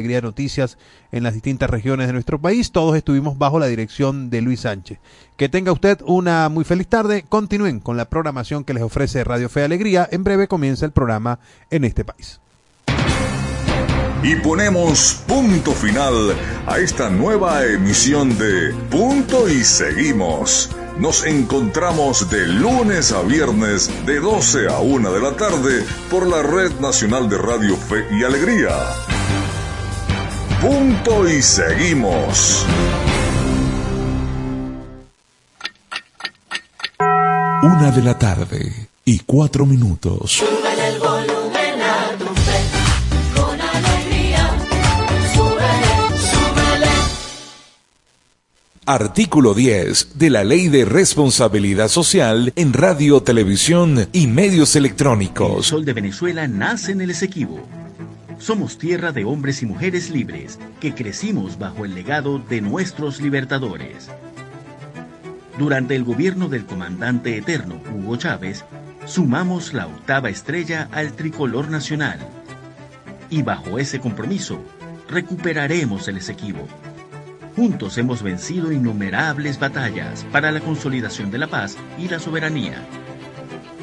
Alegría Noticias en las distintas regiones de nuestro país. Todos estuvimos bajo la dirección de Luis Sánchez. Que tenga usted una muy feliz tarde. Continúen con la programación que les ofrece Radio Fe Alegría. En breve comienza el programa en este país. Y ponemos punto final a esta nueva emisión de Punto y Seguimos. Nos encontramos de lunes a viernes de 12 a 1 de la tarde por la Red Nacional de Radio Fe y Alegría. Punto y seguimos. Una de la tarde y cuatro minutos. Súbele el volumen a tu fe, con alegría. Súbele, súbele. Artículo 10 de la Ley de Responsabilidad Social en Radio, Televisión y Medios El Electrónicos. sol de Venezuela nace en el Esequibo. Somos tierra de hombres y mujeres libres que crecimos bajo el legado de nuestros libertadores. Durante el gobierno del comandante eterno Hugo Chávez, sumamos la octava estrella al tricolor nacional. Y bajo ese compromiso, recuperaremos el Esequibo. Juntos hemos vencido innumerables batallas para la consolidación de la paz y la soberanía.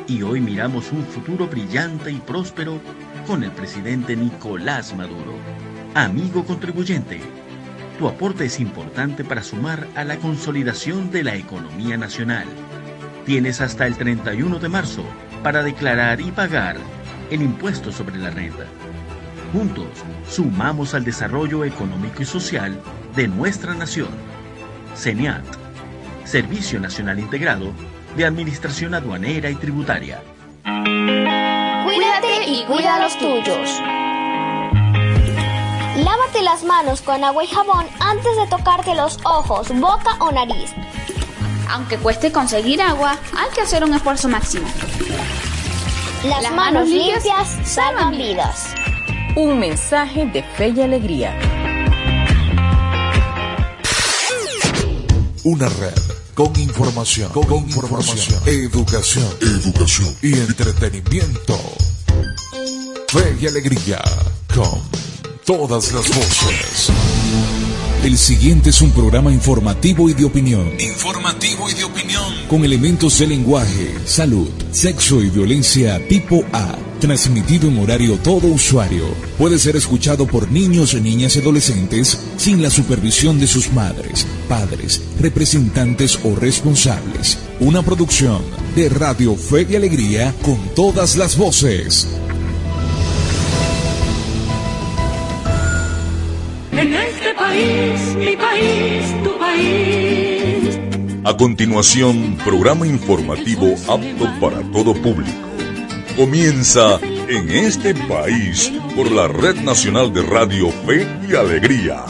Y hoy miramos un futuro brillante y próspero con el presidente Nicolás Maduro. Amigo contribuyente, tu aporte es importante para sumar a la consolidación de la economía nacional. Tienes hasta el 31 de marzo para declarar y pagar el impuesto sobre la renta. Juntos, sumamos al desarrollo económico y social de nuestra nación. CENIAT, Servicio Nacional Integrado de Administración Aduanera y Tributaria. Cuídate y cuida a los tuyos. Lávate las manos con agua y jabón antes de tocarte los ojos, boca o nariz. Aunque cueste conseguir agua, hay que hacer un esfuerzo máximo. Las, Las manos manos limpias limpias salvan salvan vidas. Un mensaje de fe y alegría. Una red con información, con, información, educación, educación y entretenimiento. Fe y alegría con todas las voces. El siguiente es un programa informativo y de opinión. Informativo y de opinión. Con elementos de lenguaje, salud, sexo y violencia tipo A. Transmitido en horario todo usuario. Puede ser escuchado por niños, niñas y adolescentes sin la supervisión de sus madres, padres, representantes o responsables. Una producción de Radio Fe y Alegría con todas las voces. En este país, mi país, tu país. A continuación, programa informativo apto para todo público. Comienza en este país por la Red Nacional de Radio Fe y Alegría.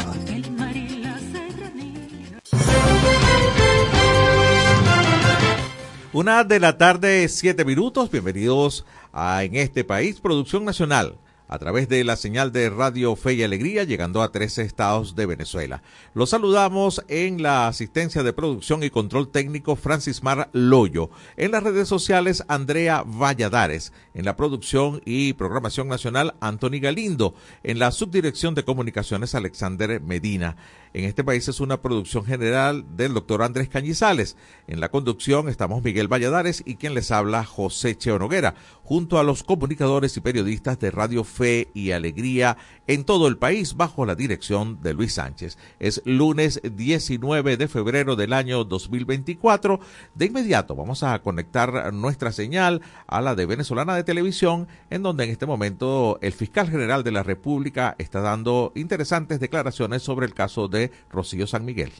Una de la tarde, siete minutos. Bienvenidos a En este país, Producción Nacional, a través de la señal de Radio Fe y Alegría, llegando a 13 estados de Venezuela. Los saludamos en la asistencia de producción y control técnico Francis Mar Loyo, en las redes sociales Andrea Valladares, en la producción y programación nacional Anthony Galindo, en la subdirección de comunicaciones Alexander Medina. En este país es una producción general del doctor Andrés Cañizales. En la conducción estamos Miguel Valladares y quien les habla José Cheo Noguera, junto a los comunicadores y periodistas de Radio Fe y Alegría en todo el país bajo la dirección de Luis Sánchez. Es lunes 19 de febrero del año 2024. De inmediato vamos a conectar nuestra señal a la de Venezolana de Televisión, en donde en este momento el fiscal general de la República está dando interesantes declaraciones sobre el caso de Rocío San Miguel.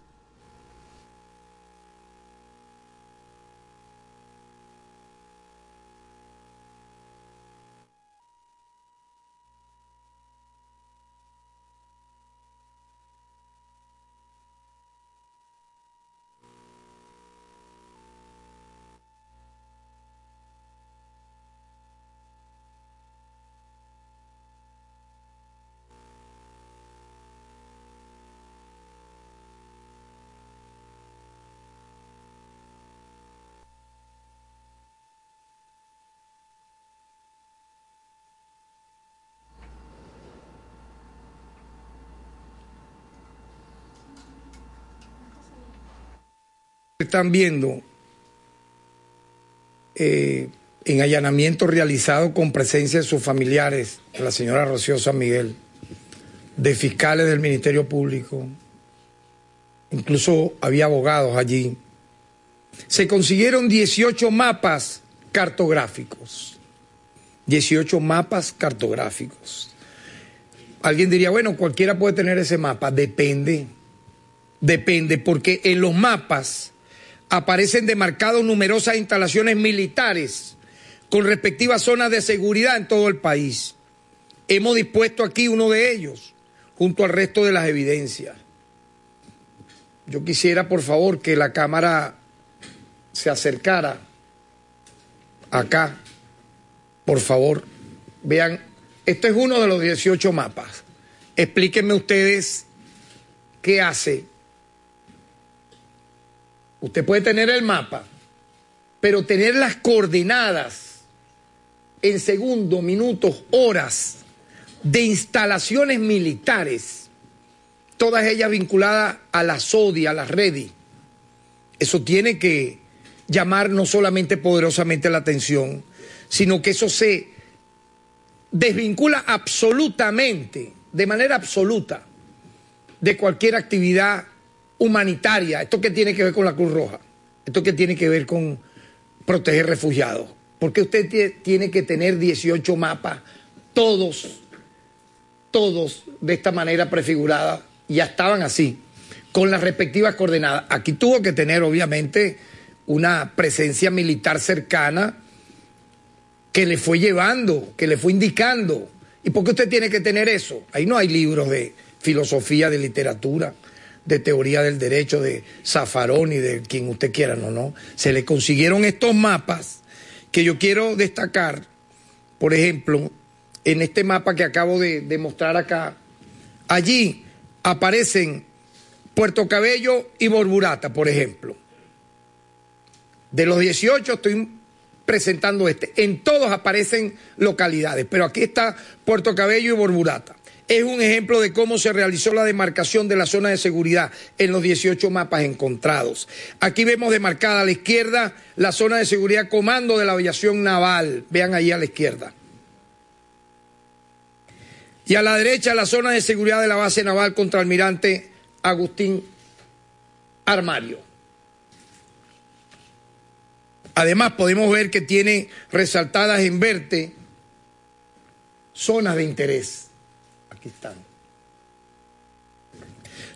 Están viendo eh, en allanamiento realizado con presencia de sus familiares, la señora Rocío San Miguel, de fiscales del Ministerio Público, incluso había abogados allí, se consiguieron 18 mapas cartográficos. 18 mapas cartográficos. Alguien diría, bueno, cualquiera puede tener ese mapa. Depende. Depende, porque en los mapas aparecen demarcados numerosas instalaciones militares con respectivas zonas de seguridad en todo el país. Hemos dispuesto aquí uno de ellos, junto al resto de las evidencias. Yo quisiera, por favor, que la cámara se acercara acá. Por favor, vean, este es uno de los 18 mapas. Explíquenme ustedes qué hace Usted puede tener el mapa, pero tener las coordenadas en segundos, minutos, horas de instalaciones militares, todas ellas vinculadas a la SODI, a la REDI, eso tiene que llamar no solamente poderosamente la atención, sino que eso se desvincula absolutamente, de manera absoluta, de cualquier actividad humanitaria. ¿Esto qué tiene que ver con la Cruz Roja? ¿Esto qué tiene que ver con proteger refugiados? Porque usted tiene que tener 18 mapas, todos, todos de esta manera prefigurada, ya estaban así, con las respectivas coordenadas. Aquí tuvo que tener, obviamente, una presencia militar cercana que le fue llevando, que le fue indicando. ¿Y por qué usted tiene que tener eso? Ahí no hay libros de filosofía, de literatura de teoría del derecho de Zafarón y de quien usted quiera, no, no. Se le consiguieron estos mapas que yo quiero destacar, por ejemplo, en este mapa que acabo de, de mostrar acá, allí aparecen Puerto Cabello y Borburata, por ejemplo. De los 18 estoy presentando este. En todos aparecen localidades, pero aquí está Puerto Cabello y Borburata es un ejemplo de cómo se realizó la demarcación de la zona de seguridad en los 18 mapas encontrados. Aquí vemos demarcada a la izquierda la zona de seguridad comando de la aviación naval. Vean ahí a la izquierda. Y a la derecha la zona de seguridad de la base naval contra almirante Agustín Armario. Además podemos ver que tiene resaltadas en verde zonas de interés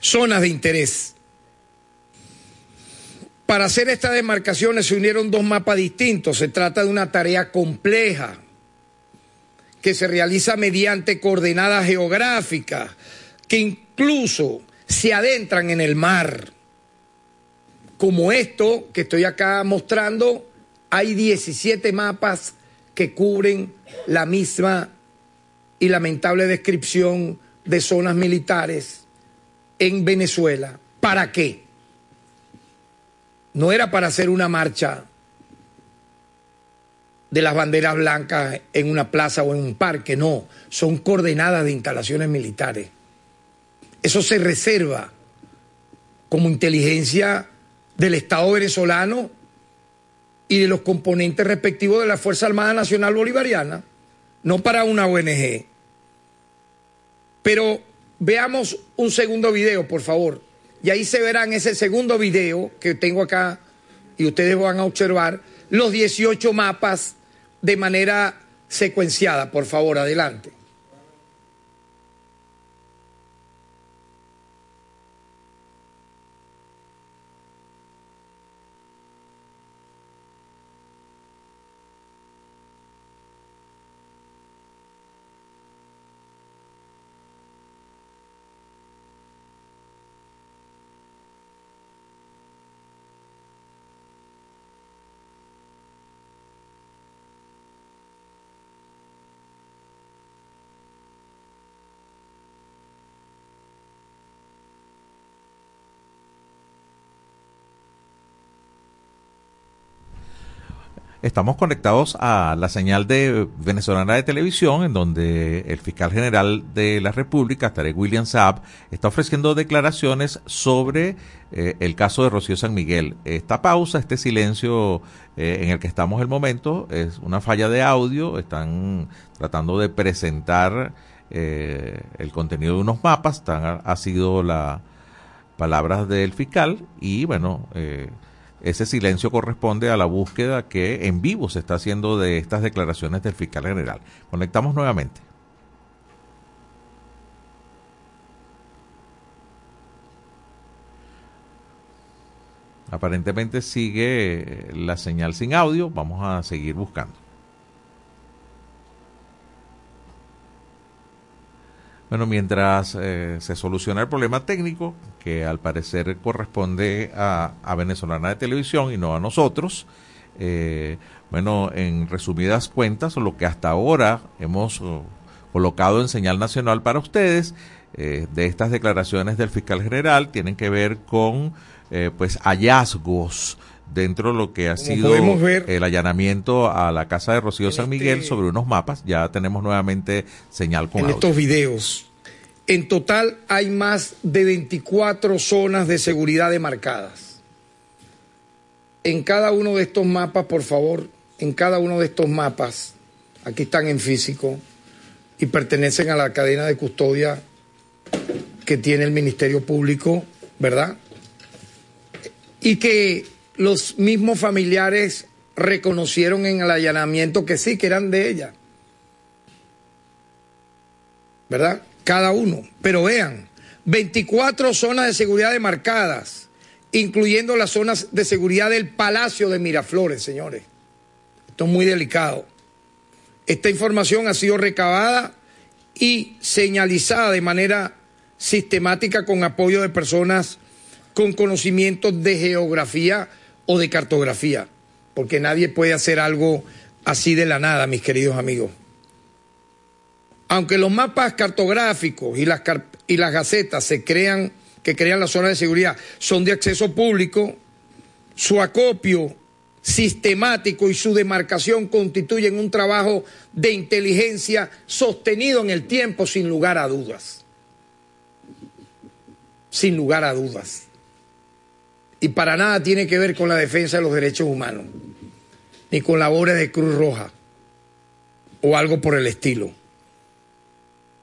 Zonas de interés. Para hacer estas demarcaciones se unieron dos mapas distintos. Se trata de una tarea compleja que se realiza mediante coordenadas geográficas que incluso se adentran en el mar. Como esto que estoy acá mostrando, hay 17 mapas que cubren la misma y lamentable descripción de zonas militares en Venezuela. ¿Para qué? No era para hacer una marcha de las banderas blancas en una plaza o en un parque, no, son coordenadas de instalaciones militares. Eso se reserva como inteligencia del Estado venezolano y de los componentes respectivos de la Fuerza Armada Nacional Bolivariana, no para una ONG. Pero veamos un segundo video, por favor. Y ahí se verán ese segundo video que tengo acá y ustedes van a observar los 18 mapas de manera secuenciada. Por favor, adelante. Estamos conectados a la señal de venezolana de televisión, en donde el fiscal general de la República, Tarek William Saab, está ofreciendo declaraciones sobre eh, el caso de Rocío San Miguel. Esta pausa, este silencio eh, en el que estamos el momento, es una falla de audio. Están tratando de presentar eh, el contenido de unos mapas. Tan, ha sido las palabras del fiscal y bueno. Eh, ese silencio corresponde a la búsqueda que en vivo se está haciendo de estas declaraciones del fiscal general. Conectamos nuevamente. Aparentemente sigue la señal sin audio. Vamos a seguir buscando. Bueno, mientras eh, se soluciona el problema técnico, que al parecer corresponde a, a Venezolana de Televisión y no a nosotros, eh, bueno, en resumidas cuentas, lo que hasta ahora hemos uh, colocado en señal nacional para ustedes, eh, de estas declaraciones del fiscal general, tienen que ver con eh, pues hallazgos dentro de lo que ha Como sido ver, el allanamiento a la casa de Rocío San Miguel este- sobre unos mapas. Ya tenemos nuevamente señal con en audio. estos videos. En total hay más de 24 zonas de seguridad demarcadas. En cada uno de estos mapas, por favor, en cada uno de estos mapas, aquí están en físico y pertenecen a la cadena de custodia que tiene el Ministerio Público, ¿verdad? Y que los mismos familiares reconocieron en el allanamiento que sí, que eran de ella. ¿verdad? Cada uno. Pero vean, 24 zonas de seguridad demarcadas, incluyendo las zonas de seguridad del Palacio de Miraflores, señores. Esto es muy delicado. Esta información ha sido recabada y señalizada de manera sistemática con apoyo de personas con conocimientos de geografía o de cartografía, porque nadie puede hacer algo así de la nada, mis queridos amigos. Aunque los mapas cartográficos y las, y las gacetas se crean, que crean las zonas de seguridad, son de acceso público, su acopio sistemático y su demarcación constituyen un trabajo de inteligencia sostenido en el tiempo sin lugar a dudas. Sin lugar a dudas. Y para nada tiene que ver con la defensa de los derechos humanos, ni con labores de Cruz Roja o algo por el estilo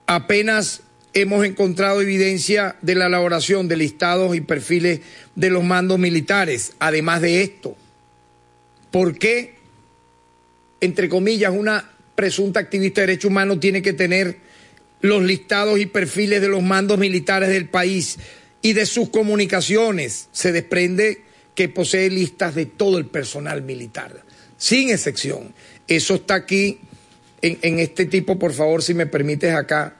apenas hemos encontrado evidencia de la elaboración de listados y perfiles de los mandos militares. Además de esto, ¿por qué, entre comillas, una presunta activista de derechos humanos tiene que tener los listados y perfiles de los mandos militares del país y de sus comunicaciones? Se desprende que posee listas de todo el personal militar, sin excepción. Eso está aquí en, este tipo, por favor, si me permites acá,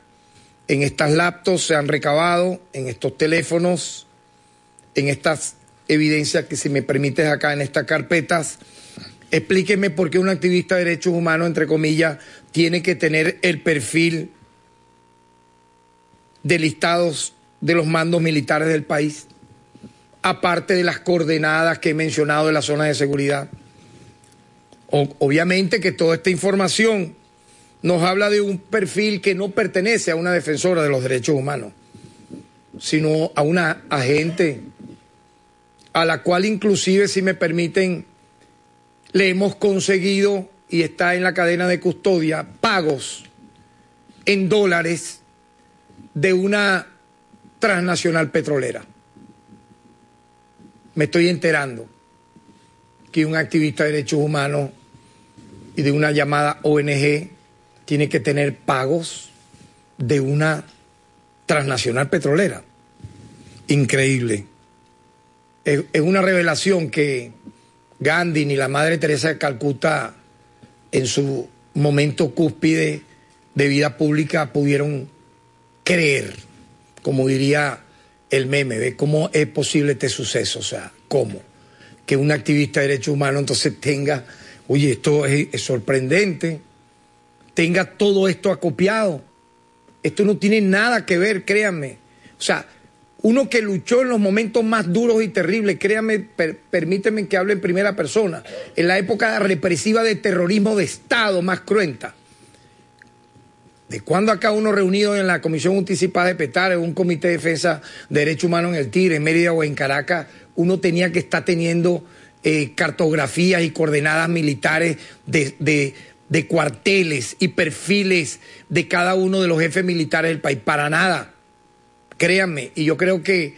en estas laptops se han recabado, en estos teléfonos, en estas evidencias que si me permites acá, en estas carpetas. Explíqueme por qué un activista de derechos humanos, entre comillas, tiene que tener el perfil de listados de los mandos militares del país, aparte de las coordenadas que he mencionado de la zona de seguridad. Obviamente que toda esta información nos habla de un perfil que no pertenece a una defensora de los derechos humanos, sino a una agente a la cual inclusive, si me permiten, le hemos conseguido y está en la cadena de custodia pagos en dólares de una transnacional petrolera. Me estoy enterando que un activista de derechos humanos y de una llamada ONG tiene que tener pagos de una transnacional petrolera. Increíble. Es, una revelación que Gandhi ni la Madre Teresa de Calcuta en su momento cúspide de vida pública pudieron creer, como diría el meme, ¿ve? ¿Cómo es posible este suceso? O sea, ¿cómo? Que un activista de derechos humanos entonces tenga, oye, esto es, sorprendente, tenga todo esto acopiado. Esto no tiene nada que ver, créanme. O sea, uno que luchó en los momentos más duros y terribles, créanme, per- permíteme que hable en primera persona, en la época represiva de terrorismo de Estado más cruenta. De cuando acá uno reunido en la Comisión Anticipada de Petare, un comité de defensa de derechos humanos en el Tigre, en Mérida o en Caracas, uno tenía que estar teniendo eh, cartografías y coordenadas militares de, de- de cuarteles y perfiles de cada uno de los jefes militares del país. Para nada. Créanme, y yo creo que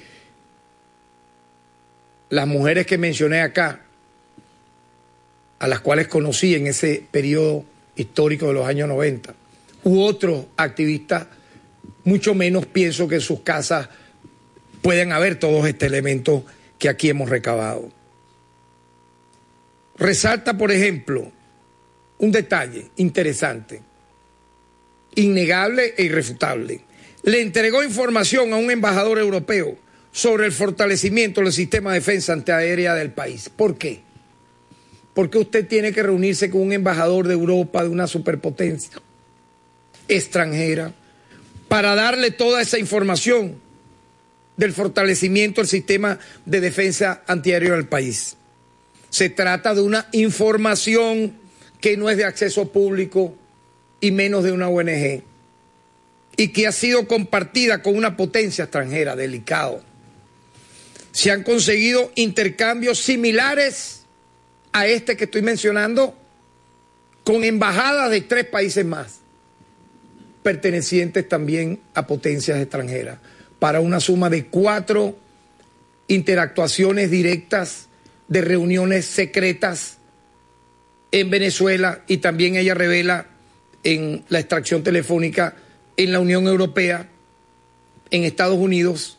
las mujeres que mencioné acá, a las cuales conocí en ese periodo histórico de los años 90, u otros activistas, mucho menos pienso que en sus casas pueden haber todos estos elementos que aquí hemos recabado. Resalta, por ejemplo, un detalle interesante, innegable e irrefutable. Le entregó información a un embajador europeo sobre el fortalecimiento del sistema de defensa antiaérea del país. ¿Por qué? Porque usted tiene que reunirse con un embajador de Europa, de una superpotencia extranjera, para darle toda esa información del fortalecimiento del sistema de defensa antiaéreo del país. Se trata de una información que no es de acceso público y menos de una ONG y que ha sido compartida con una potencia extranjera, delicado. Se han conseguido intercambios similares a este que estoy mencionando con embajadas de tres países más, pertenecientes también a potencias extranjeras, para una suma de cuatro interactuaciones directas de reuniones secretas en Venezuela y también ella revela en la extracción telefónica en la Unión Europea, en Estados Unidos,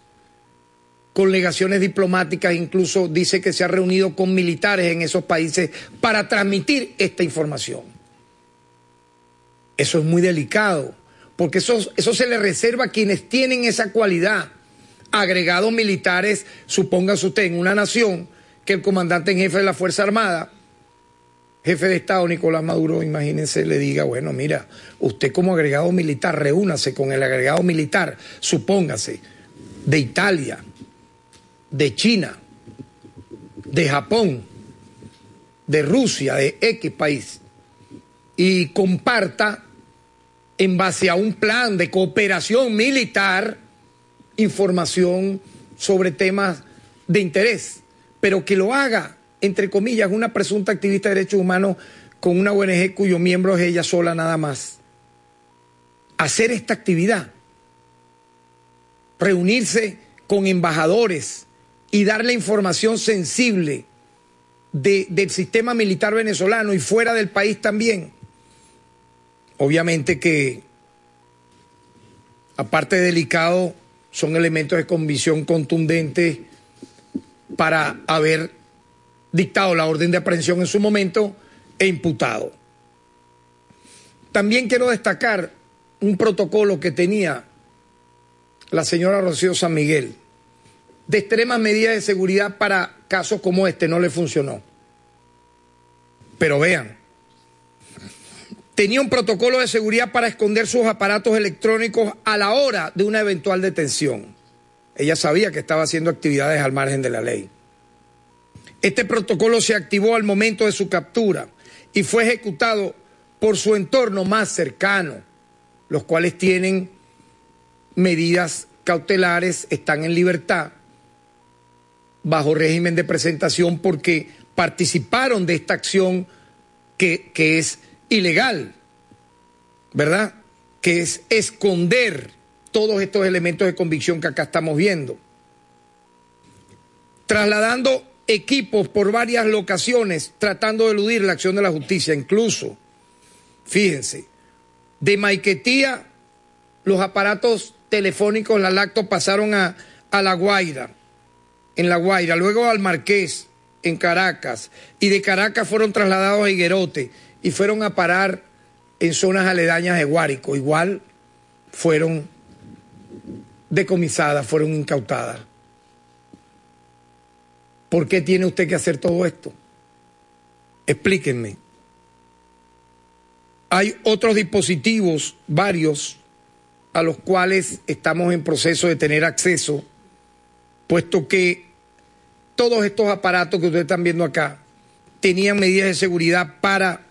con legaciones diplomáticas, incluso dice que se ha reunido con militares en esos países para transmitir esta información. Eso es muy delicado, porque eso, se le reserva a quienes tienen esa cualidad. Agregados militares, supóngase usted en una nación que el comandante en jefe de la Fuerza Armada jefe de Estado Nicolás Maduro, imagínense, le diga, bueno, mira, usted como agregado militar, reúnase con el agregado militar, supóngase, de Italia, de China, de Japón, de Rusia, de X país, y comparta en base a un plan de cooperación militar información sobre temas de interés, pero que lo haga entre comillas, una presunta activista de derechos humanos con una ONG cuyo miembro es ella sola nada más. Hacer esta actividad, reunirse con embajadores y darle información sensible de- del sistema militar venezolano y fuera del país también. Obviamente que, aparte de delicado, son elementos de convicción contundentes para haber dictado la orden de aprehensión en su momento e imputado. También quiero destacar un protocolo que tenía la señora Rocío San Miguel de extremas medidas de seguridad para casos como este, no le funcionó. Pero vean, tenía un protocolo de seguridad para esconder sus aparatos electrónicos a la hora de una eventual detención. Ella sabía que estaba haciendo actividades al margen de la ley. Este protocolo se activó al momento de su captura y fue ejecutado por su entorno más cercano, los cuales tienen medidas cautelares, están en libertad, bajo régimen de presentación porque participaron de esta acción que, que es ilegal, ¿verdad? Que es esconder todos estos elementos de convicción que acá estamos viendo. Trasladando equipos por varias locaciones tratando de eludir la acción de la justicia, incluso, fíjense, de Maiquetía los aparatos telefónicos, la lacto pasaron a, a La Guaira, en La Guaira, luego al Marqués, en Caracas, y de Caracas fueron trasladados a Higuerote y fueron a parar en zonas aledañas de Guárico. Igual fueron decomisadas, fueron incautadas. ¿Por qué tiene usted que hacer todo esto? Explíquenme. Hay otros dispositivos, varios, a los cuales estamos en proceso de tener acceso puesto que todos estos aparatos que ustedes están viendo acá tenían medidas de seguridad para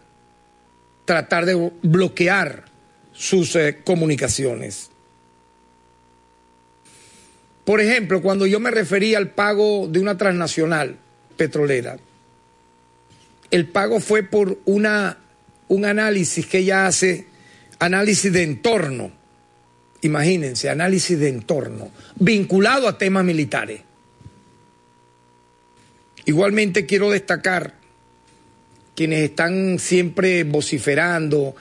tratar de bloquear sus eh, comunicaciones. Por ejemplo, cuando yo me refería al pago de una transnacional petrolera, el pago fue por una, un análisis que ella hace, análisis de entorno, imagínense, análisis de entorno, vinculado a temas militares. Igualmente quiero destacar quienes están siempre vociferando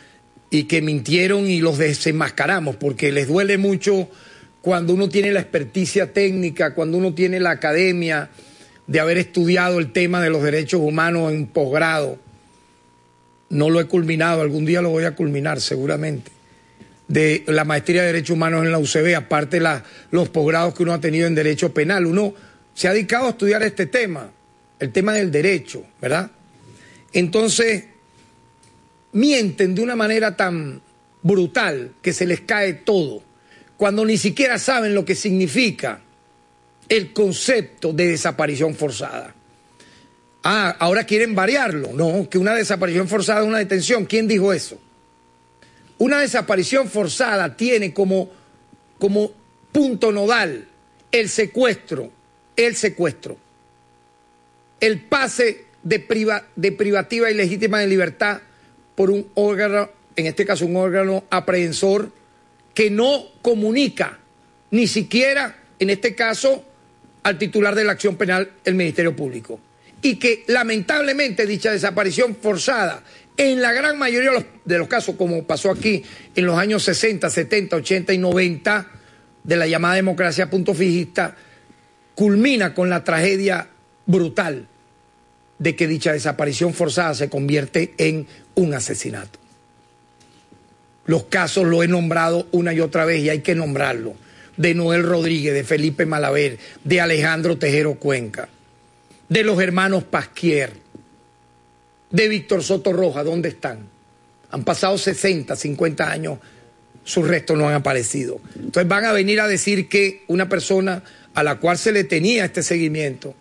y que mintieron y los desenmascaramos, porque les duele mucho cuando uno tiene la experticia técnica, cuando uno tiene la academia de haber estudiado el tema de los derechos humanos en posgrado. No lo he culminado, algún día lo voy a culminar seguramente. De la maestría de Derechos Humanos en la UCB, aparte de los posgrados que uno ha tenido en Derecho Penal. Uno se ha dedicado a estudiar este tema, el tema del derecho, ¿verdad? Entonces, mienten de una manera tan brutal que se les cae todo, cuando ni siquiera saben lo que significa el concepto de desaparición forzada. Ah, ahora quieren variarlo. No, que una desaparición forzada es una detención. ¿Quién dijo eso? Una desaparición forzada tiene como, como punto nodal el secuestro, el secuestro, el pase de, priva, de privativa y legítima de libertad por un órgano, en este caso un órgano aprehensor, que no comunica ni siquiera, en este caso, al titular de la acción penal, el Ministerio Público. Y que lamentablemente dicha desaparición forzada, en la gran mayoría de los, de los casos, como pasó aquí en los años 60, 70, 80 y 90, de la llamada democracia punto fijista, culmina con la tragedia brutal de que dicha desaparición forzada se convierte en un asesinato. Los casos lo he nombrado una y otra vez y hay que nombrarlo. De Noel Rodríguez, de Felipe Malaver, de Alejandro Tejero Cuenca, de los hermanos Pasquier, de Víctor Soto Roja, ¿dónde están? Han pasado 60, 50 años, sus restos no han aparecido. Entonces van a venir a decir que una persona a la cual se le tenía este seguimiento,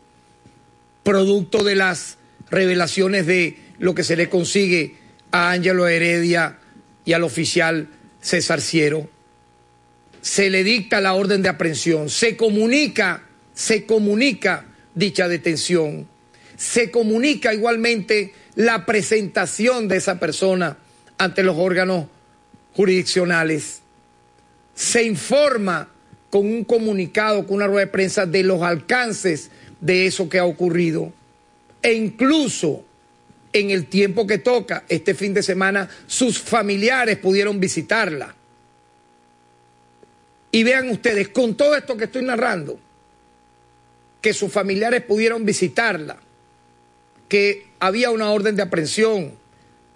producto de las revelaciones de lo que se le consigue a Ángelo Heredia y al oficial César Ciero, se le dicta la orden de aprehensión, se comunica, se comunica dicha detención, se comunica igualmente la presentación de esa persona ante los órganos jurisdiccionales, se informa con un comunicado, con una rueda de prensa de los alcances de eso que ha ocurrido. E incluso en el tiempo que toca, este fin de semana, sus familiares pudieron visitarla. Y vean ustedes, con todo esto que estoy narrando, que sus familiares pudieron visitarla, que había una orden de aprehensión,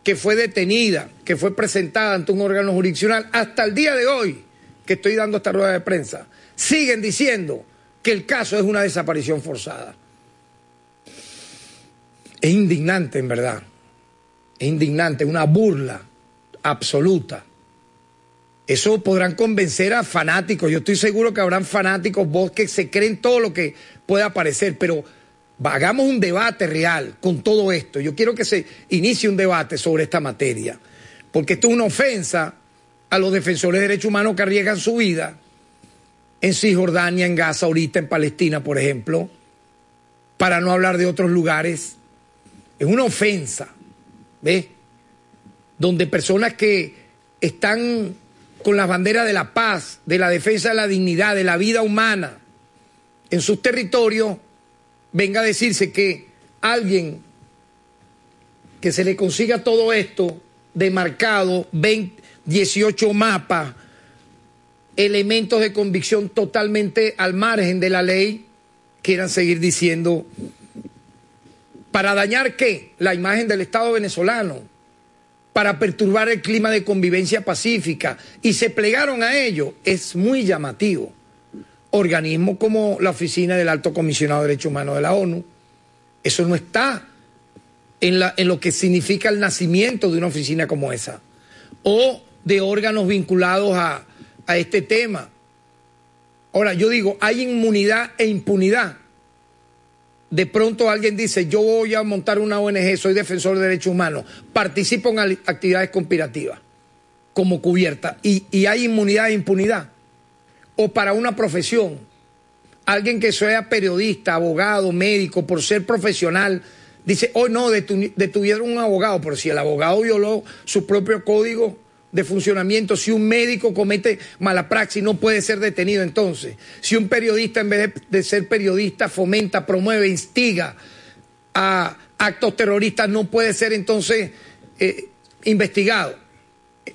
que fue detenida, que fue presentada ante un órgano jurisdiccional, hasta el día de hoy que estoy dando esta rueda de prensa, siguen diciendo que el caso es una desaparición forzada. Es indignante, en verdad. Es indignante, una burla absoluta. Eso podrán convencer a fanáticos. Yo estoy seguro que habrán fanáticos, vos que se creen todo lo que pueda aparecer, pero hagamos un debate real con todo esto. Yo quiero que se inicie un debate sobre esta materia, porque esto es una ofensa a los defensores de derechos humanos que arriesgan su vida en Cisjordania, en Gaza, ahorita en Palestina, por ejemplo, para no hablar de otros lugares. Es una ofensa, ¿ves? Donde personas que están con la bandera de la paz, de la defensa de la dignidad, de la vida humana en sus territorios, venga a decirse que alguien que se le consiga todo esto demarcado, 20, 18 mapas, elementos de convicción totalmente al margen de la ley, quieran seguir diciendo, ¿para dañar qué? La imagen del Estado venezolano, para perturbar el clima de convivencia pacífica, y se plegaron a ello, es muy llamativo. Organismos como la Oficina del Alto Comisionado de Derechos Humanos de la ONU, eso no está en, la, en lo que significa el nacimiento de una oficina como esa, o de órganos vinculados a, a este tema. Ahora, yo digo, hay inmunidad e impunidad. De pronto alguien dice, yo voy a montar una ONG, soy defensor de derechos humanos, participo en actividades conspirativas como cubierta y, y hay inmunidad e impunidad. O para una profesión, alguien que sea periodista, abogado, médico, por ser profesional, dice, oh no, detu- detuvieron un abogado, pero si el abogado violó su propio código de funcionamiento, si un médico comete mala praxis, no puede ser detenido entonces. Si un periodista, en vez de, ser periodista, fomenta, promueve, instiga a actos terroristas, no puede ser entonces eh, investigado.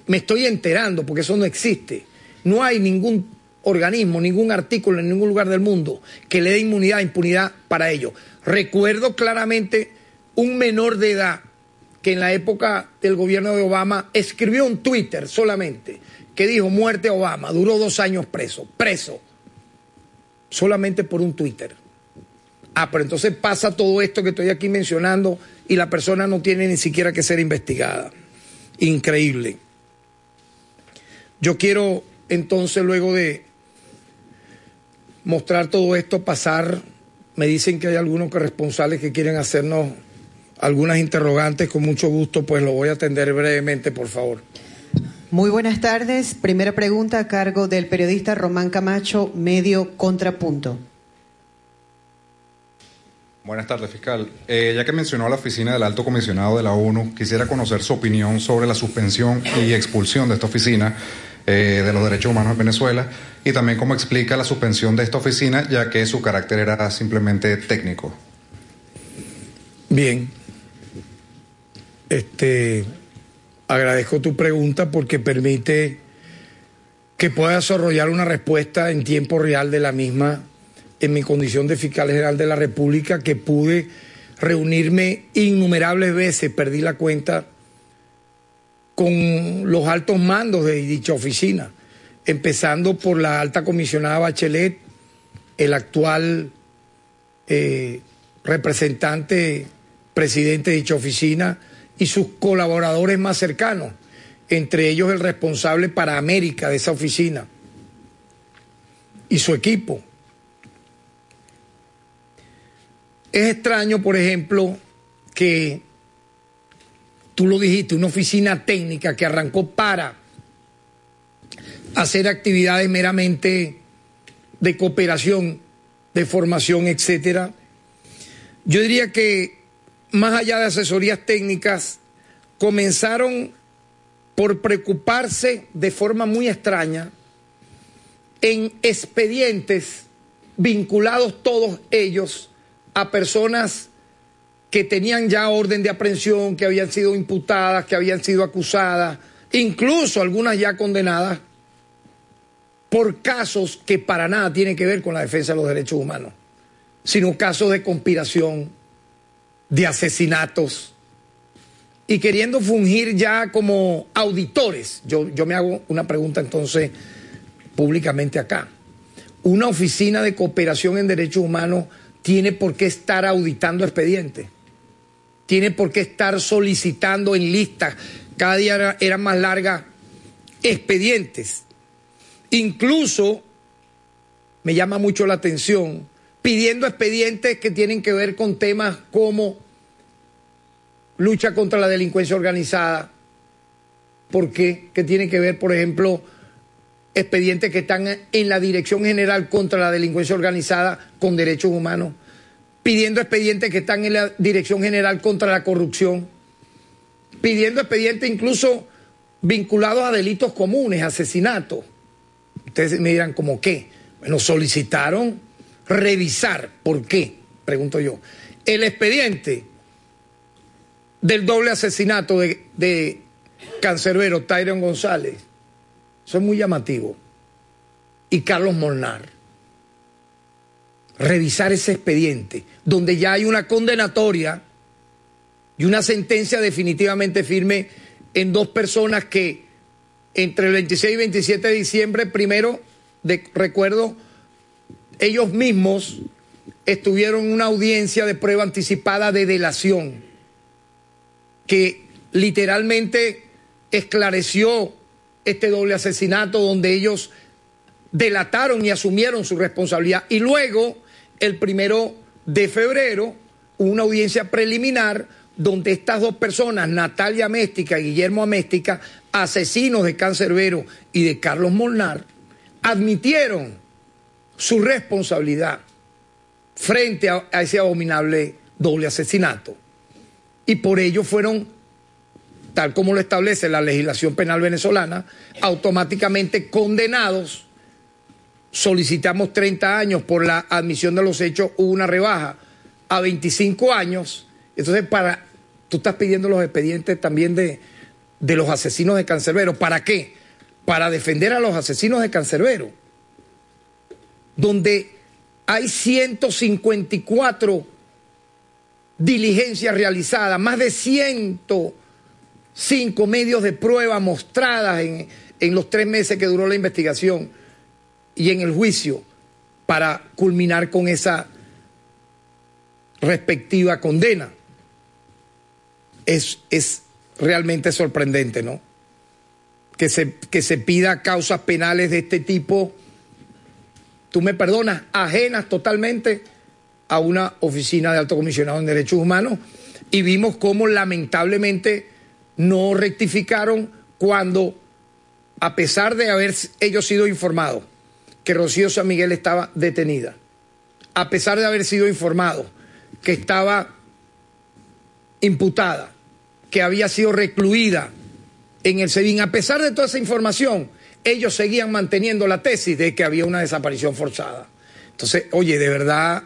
Me estoy enterando porque eso no existe. No hay ningún organismo, ningún artículo en ningún lugar del mundo que le dé inmunidad, impunidad para ello. Recuerdo claramente un menor de edad que en la época del gobierno de Obama escribió un Twitter solamente que dijo muerte a Obama, duró dos años preso, preso, solamente por un Twitter. Ah, pero entonces pasa todo esto que estoy aquí mencionando y la persona no tiene ni siquiera que ser investigada. Increíble. Yo quiero entonces luego de mostrar todo esto pasar, me dicen que hay algunos corresponsales que quieren hacernos algunas interrogantes, con mucho gusto pues lo voy a atender brevemente, por favor. Muy buenas tardes. Primera pregunta a cargo del periodista Román Camacho, medio Contrapunto. Buenas tardes, fiscal. Eh, ya que mencionó a la oficina del alto comisionado de la ONU, quisiera conocer su opinión sobre la suspensión y expulsión de esta oficina eh, de los derechos humanos en Venezuela y también cómo explica la suspensión de esta oficina, ya que su carácter era simplemente técnico. Bien. Este, agradezco tu pregunta porque permite que pueda desarrollar una respuesta en tiempo real de la misma en mi condición de fiscal general de la República, que pude reunirme innumerables veces, perdí la cuenta, con los altos mandos de dicha oficina, empezando por la alta comisionada Bachelet, el actual eh, representante, presidente de dicha oficina, y sus colaboradores más cercanos, entre ellos el responsable para América de esa oficina y su equipo. Es extraño, por ejemplo, que tú lo dijiste, una oficina técnica que arrancó para hacer actividades meramente de cooperación, de formación, etcétera. Yo diría que más allá de asesorías técnicas, comenzaron por preocuparse de forma muy extraña en expedientes vinculados todos ellos a personas que tenían ya orden de aprehensión, que habían sido imputadas, que habían sido acusadas, incluso algunas ya condenadas por casos que para nada tienen que ver con la defensa de los derechos humanos, sino casos de conspiración, de asesinatos, y queriendo fungir ya como auditores. Yo, yo me hago una pregunta entonces públicamente acá. Una oficina de cooperación en derechos humanos tiene por qué estar auditando expedientes, tiene por qué estar solicitando en listas, cada día era, era más larga, expedientes. Incluso me llama mucho la atención pidiendo expedientes que tienen que ver con temas como lucha contra la delincuencia organizada. ¿Por qué? Que tiene que ver, por ejemplo, expedientes que están en la Dirección General contra la Delincuencia Organizada con Derechos Humanos, pidiendo expedientes que están en la Dirección General contra la Corrupción, pidiendo expedientes incluso vinculados a delitos comunes, asesinatos. Ustedes me dirán, ¿cómo qué? Bueno, solicitaron revisar. ¿Por qué? Pregunto yo. El expediente del doble asesinato de, de cancerbero Tyron González. Eso es muy llamativo. Y Carlos Molnar. Revisar ese expediente, donde ya hay una condenatoria y una sentencia definitivamente firme en dos personas que entre el 26 y 27 de diciembre, primero, de, recuerdo, ellos mismos estuvieron una audiencia de prueba anticipada de delación que literalmente esclareció este doble asesinato donde ellos delataron y asumieron su responsabilidad. Y luego, el primero de febrero, una audiencia preliminar donde estas dos personas, Natalia Améstica y Guillermo Améstica, asesinos de Cancerbero y de Carlos Molnar, admitieron su responsabilidad frente a, ese abominable doble asesinato. Y por ello fueron, tal como lo establece la legislación penal venezolana, automáticamente condenados. Solicitamos 30 años por la admisión de los hechos, hubo una rebaja a 25 años. Entonces, para, tú estás pidiendo los expedientes también de, de los asesinos de Cancerbero. ¿Para qué? Para defender a los asesinos de Cancerbero. Donde hay 154 diligencias realizadas, más de 105 medios de prueba mostradas en, los tres meses que duró la investigación y en el juicio para culminar con esa respectiva condena. Es, es realmente sorprendente, ¿no? Que se, que se pida causas penales de este tipo, tú me perdonas, ajenas totalmente a una oficina de alto comisionado en derechos humanos y vimos cómo lamentablemente no rectificaron cuando, a pesar de haber ellos sido informados que Rocío San Miguel estaba detenida, a pesar de haber sido informados que estaba imputada, que había sido recluida en el SEBIN, a pesar de toda esa información, ellos seguían manteniendo la tesis de que había una desaparición forzada. Entonces, oye, de verdad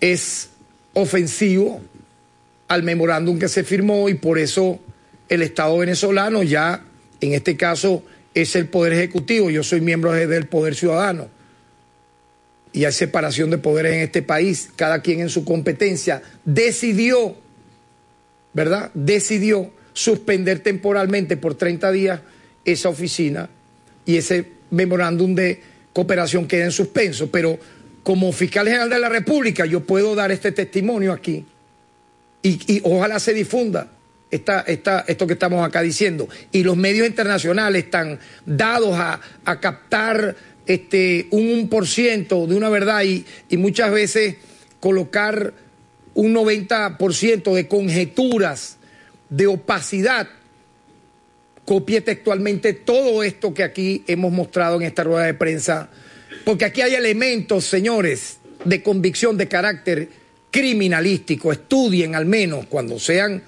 es ofensivo al memorándum que se firmó y por eso el Estado venezolano ya, en este caso, es el Poder Ejecutivo, yo soy miembro del Poder Ciudadano y hay separación de poderes en este país, cada quien en su competencia, decidió, ¿verdad? Decidió suspender temporalmente por 30 días esa oficina y ese memorándum de cooperación queda en suspenso, pero como fiscal general de la República, yo puedo dar este testimonio aquí y, ojalá se difunda esta, esta, esto que estamos acá diciendo. Y los medios internacionales están dados a, a captar este, un 1% de una verdad y, y muchas veces colocar un 90% de conjeturas, de opacidad. Copie textualmente todo esto que aquí hemos mostrado en esta rueda de prensa porque aquí hay elementos, señores, de convicción de carácter criminalístico. Estudien al menos cuando sean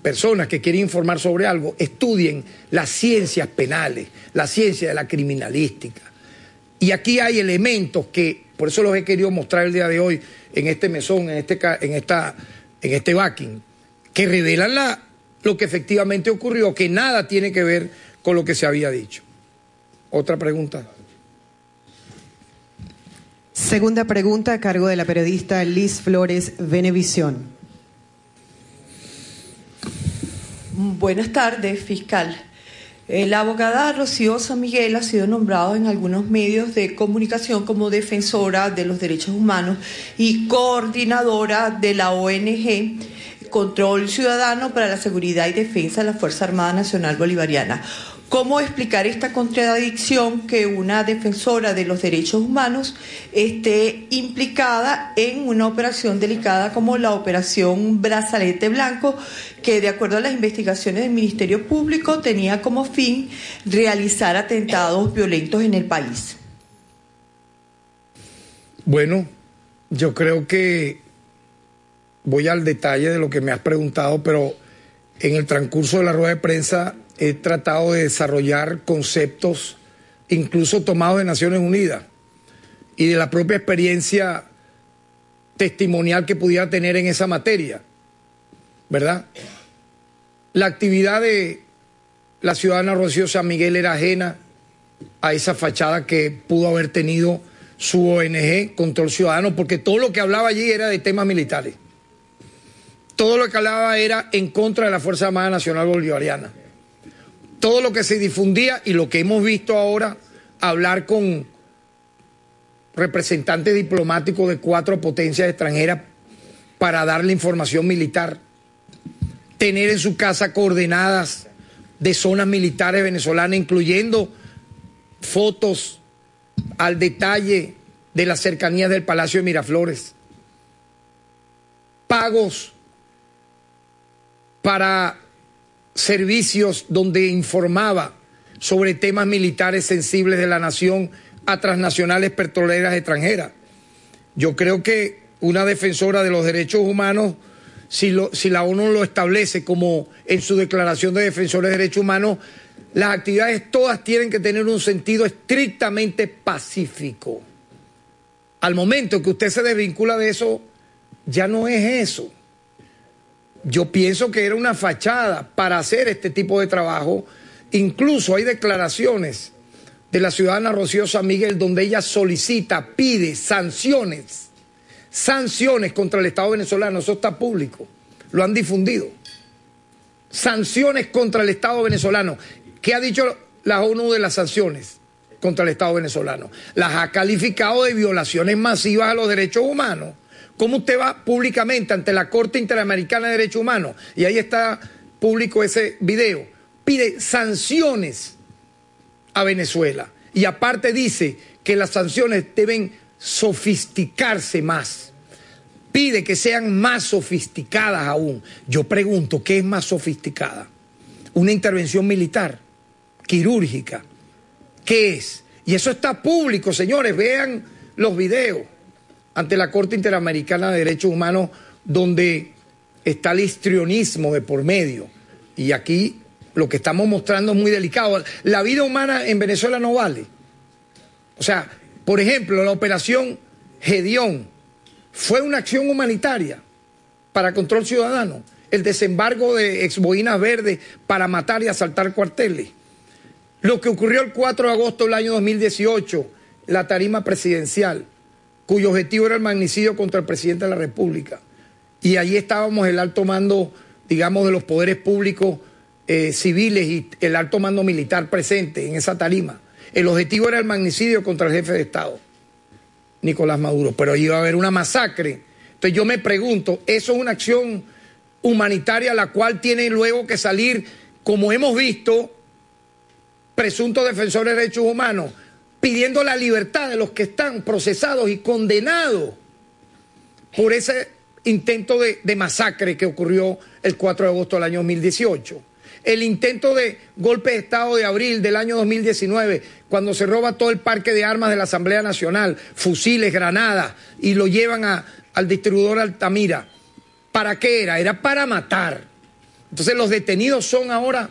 personas que quieren informar sobre algo, estudien las ciencias penales, la ciencia de la criminalística. Y aquí hay elementos que, por eso los he querido mostrar el día de hoy en este mesón, en este, en esta, en este backing, que revelan la, lo que efectivamente ocurrió, que nada tiene que ver con lo que se había dicho. Otra pregunta. Segunda pregunta a cargo de la periodista Liz Flores, Venevisión. Buenas tardes, fiscal. La abogada Rocío San Miguel ha sido nombrada en algunos medios de comunicación como defensora de los derechos humanos y coordinadora de la ONG Control Ciudadano para la Seguridad y Defensa de la Fuerza Armada Nacional Bolivariana. ¿Cómo explicar esta contradicción que una defensora de los derechos humanos esté implicada en una operación delicada como la operación Brazalete Blanco, que de acuerdo a las investigaciones del Ministerio Público tenía como fin realizar atentados violentos en el país? Bueno, yo creo que voy al detalle de lo que me has preguntado, pero en el transcurso de la rueda de prensa he tratado de desarrollar conceptos incluso tomados de Naciones Unidas y de la propia experiencia testimonial que pudiera tener en esa materia, ¿verdad? La actividad de la ciudadana Rocío San Miguel era ajena a esa fachada que pudo haber tenido su ONG, Control Ciudadano, porque todo lo que hablaba allí era de temas militares. Todo lo que hablaba era en contra de la Fuerza Armada Nacional Bolivariana. Todo lo que se difundía y lo que hemos visto ahora, hablar con representantes diplomáticos de cuatro potencias extranjeras para darle información militar, tener en su casa coordenadas de zonas militares venezolanas, incluyendo fotos al detalle de las cercanías del Palacio de Miraflores, pagos para servicios donde informaba sobre temas militares sensibles de la nación a transnacionales petroleras extranjeras. Yo creo que una defensora de los derechos humanos, si, lo- si la ONU lo establece como en su declaración de defensores de derechos humanos, las actividades todas tienen que tener un sentido estrictamente pacífico. Al momento que usted se desvincula de eso, ya no es eso. Yo pienso que era una fachada para hacer este tipo de trabajo. Incluso hay declaraciones de la ciudadana Rocío San Miguel donde ella solicita, pide sanciones, sanciones contra el Estado venezolano. Eso está público, lo han difundido. Sanciones contra el Estado venezolano. ¿Qué ha dicho la ONU de las sanciones contra el Estado venezolano? Las ha calificado de violaciones masivas a los derechos humanos. ¿Cómo usted va públicamente ante la Corte Interamericana de Derechos Humanos? Y ahí está público ese video. Pide sanciones a Venezuela. Y aparte dice que las sanciones deben sofisticarse más. Pide que sean más sofisticadas aún. Yo pregunto, ¿qué es más sofisticada? Una intervención militar, quirúrgica. ¿Qué es? Y eso está público, señores. Vean los videos ante la Corte Interamericana de Derechos Humanos donde está el histrionismo de por medio. Y aquí lo que estamos mostrando es muy delicado. La vida humana en Venezuela no vale. O sea, por ejemplo, la operación Gedeón fue una acción humanitaria para control ciudadano. El desembarco de exboinas verdes para matar y asaltar cuarteles. Lo que ocurrió el 4 de agosto del año 2018, la tarima presidencial, cuyo objetivo era el magnicidio contra el presidente de la República. Y allí estábamos el alto mando, digamos, de los poderes públicos eh, civiles y el alto mando militar presente en esa tarima. El objetivo era el magnicidio contra el jefe de Estado, Nicolás Maduro, pero iba a haber una masacre. Entonces yo me pregunto, ¿eso es una acción humanitaria la cual tiene luego que salir, como hemos visto, presuntos defensores de derechos humanos, pidiendo la libertad de los que están procesados y condenados por ese intento de, de masacre que ocurrió el 4 de agosto del año 2018? El intento de golpe de Estado de abril del año 2019, cuando se roba todo el parque de armas de la Asamblea Nacional, fusiles, granadas, y lo llevan a- al distribuidor Altamira. ¿Para qué era? Era para matar. Entonces los detenidos son ahora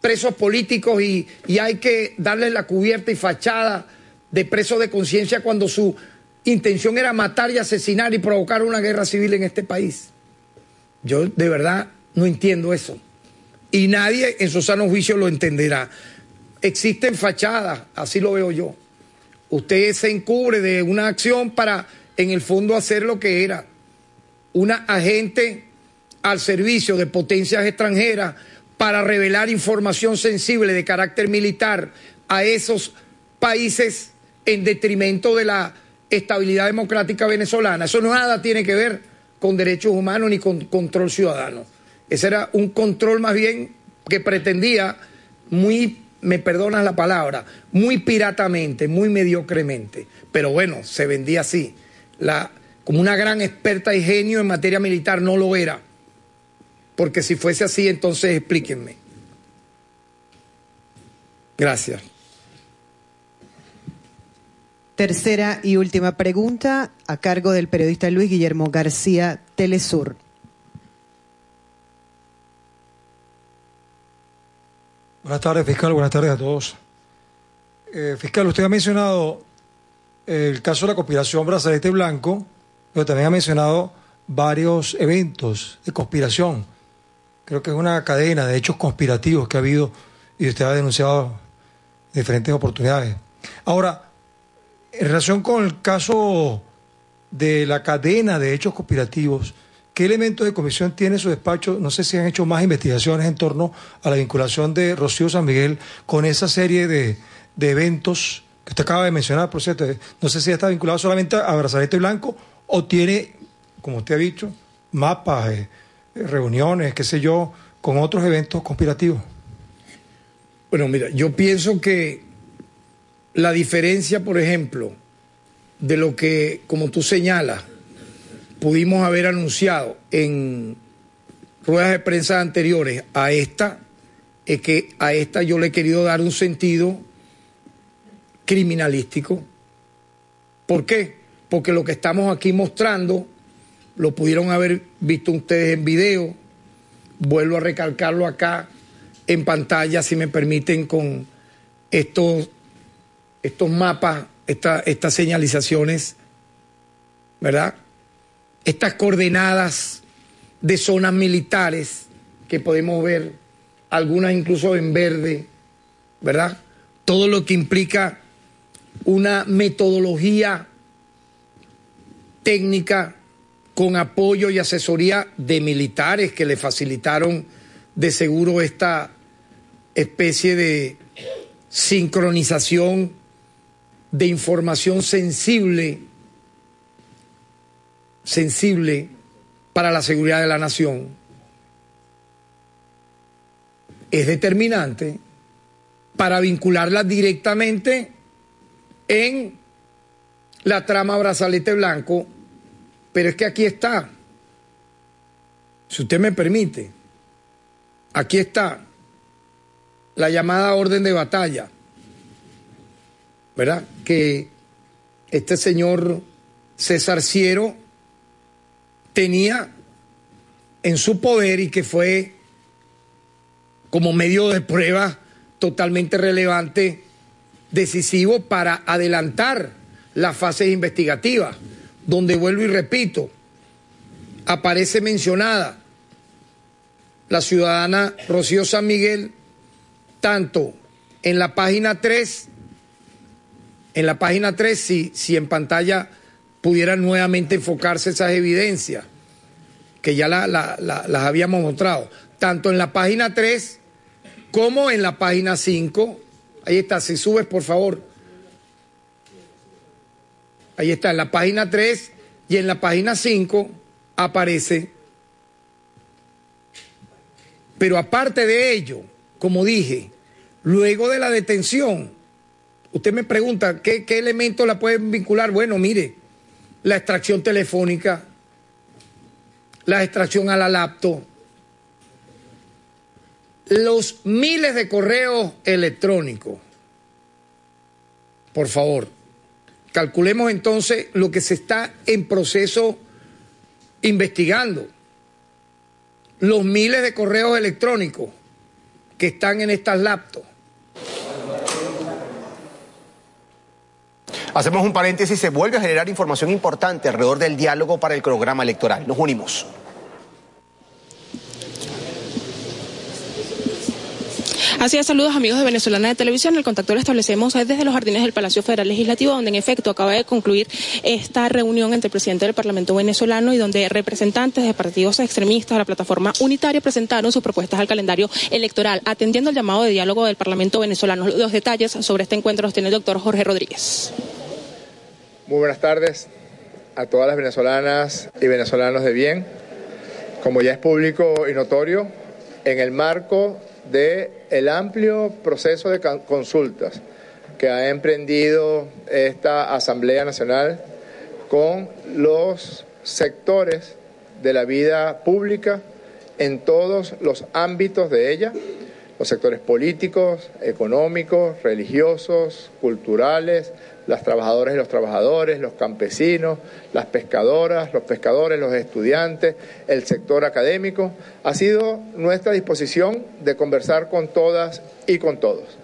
presos políticos y, y hay que darles la cubierta y fachada de presos de conciencia cuando su intención era matar y asesinar y provocar una guerra civil en este país. Yo de verdad no entiendo eso. Y nadie en su sano juicio lo entenderá. Existen fachadas, así lo veo yo. Usted se encubre de una acción para, en el fondo, hacer lo que era una agente al servicio de potencias extranjeras para revelar información sensible de carácter militar a esos países en detrimento de la estabilidad democrática venezolana. Eso nada tiene que ver con derechos humanos ni con control ciudadano. Ese era un control más bien que pretendía muy, me perdonas la palabra, muy piratamente, muy mediocremente. Pero bueno, se vendía así. La, como una gran experta y genio en materia militar no lo era. Porque si fuese así, entonces explíquenme. Gracias. Tercera y última pregunta a cargo del periodista Luis Guillermo García, Telesur. Buenas tardes, fiscal. Buenas tardes a todos. Eh, fiscal, usted ha mencionado el caso de la conspiración Brazalete Blanco, pero también ha mencionado varios eventos de conspiración. Creo que es una cadena de hechos conspirativos que ha habido y usted ha denunciado en diferentes oportunidades. Ahora, en relación con el caso de la cadena de hechos conspirativos, ¿qué elementos de comisión tiene su despacho? No sé si han hecho más investigaciones en torno a la vinculación de Rocío San Miguel con esa serie de, de eventos que usted acaba de mencionar, por cierto. No sé si está vinculado solamente a Brazalete Blanco o tiene, como usted ha dicho, mapas, eh, reuniones, qué sé yo, con otros eventos conspirativos. Bueno, mira, yo pienso que la diferencia, por ejemplo, de lo que, como tú señalas, pudimos haber anunciado en ruedas de prensa anteriores a esta, es que a esta yo le he querido dar un sentido criminalístico. ¿Por qué? Porque lo que estamos aquí mostrando lo pudieron haber visto ustedes en video. Vuelvo a recalcarlo acá en pantalla, si me permiten, con estos, estos mapas, esta- estas señalizaciones, ¿verdad? Estas coordenadas de zonas militares que podemos ver, algunas incluso en verde, ¿verdad? Todo lo que implica una metodología técnica con apoyo y asesoría de militares que le facilitaron de seguro esta especie de sincronización de información sensible, sensible para la seguridad de la nación, es determinante para vincularla directamente en la trama brazalete blanco, pero es que aquí está, si usted me permite, aquí está la llamada orden de batalla, ¿verdad? Que este señor César Ciero tenía en su poder y que fue como medio de prueba totalmente relevante, decisivo para adelantar las fases investigativas, donde vuelvo y repito, aparece mencionada la ciudadana Rocío San Miguel, tanto en la página 3, en la página 3, si, si en pantalla pudieran nuevamente enfocarse esas evidencias, que ya la- la- la- las habíamos mostrado, tanto en la página 3 como en la página 5. Ahí está, si subes por favor. Ahí está, en la página 3 y en la página 5 aparece. Pero aparte de ello, como dije, luego de la detención, usted me pregunta, ¿qué, qué elementos la pueden vincular? Bueno, mire, la extracción telefónica, la extracción a la laptop, los miles de correos electrónicos. Por favor, calculemos entonces lo que se está en proceso investigando. Los miles de correos electrónicos que están en estas laptops. Hacemos un paréntesis, se vuelve a generar información importante alrededor del diálogo para el programa electoral. Nos unimos. Así es, saludos amigos de Venezolana de Televisión. El contacto lo establecemos desde los jardines del Palacio Federal Legislativo, donde en efecto acaba de concluir esta reunión entre el presidente del Parlamento venezolano y donde representantes de partidos extremistas de la plataforma unitaria presentaron sus propuestas al calendario electoral, atendiendo el llamado de diálogo del Parlamento venezolano. Los detalles sobre este encuentro los tiene el doctor Jorge Rodríguez. Muy buenas tardes a todas las venezolanas y venezolanos de bien. Como ya es público y notorio, en el marco de el amplio proceso de consultas que ha emprendido esta Asamblea Nacional con los sectores de la vida pública en todos los ámbitos de ella, los sectores políticos, económicos, religiosos, culturales, las trabajadoras y los trabajadores, los campesinos, las pescadoras, los pescadores, los estudiantes, el sector académico. Ha sido nuestra disposición de conversar con todas y con todos.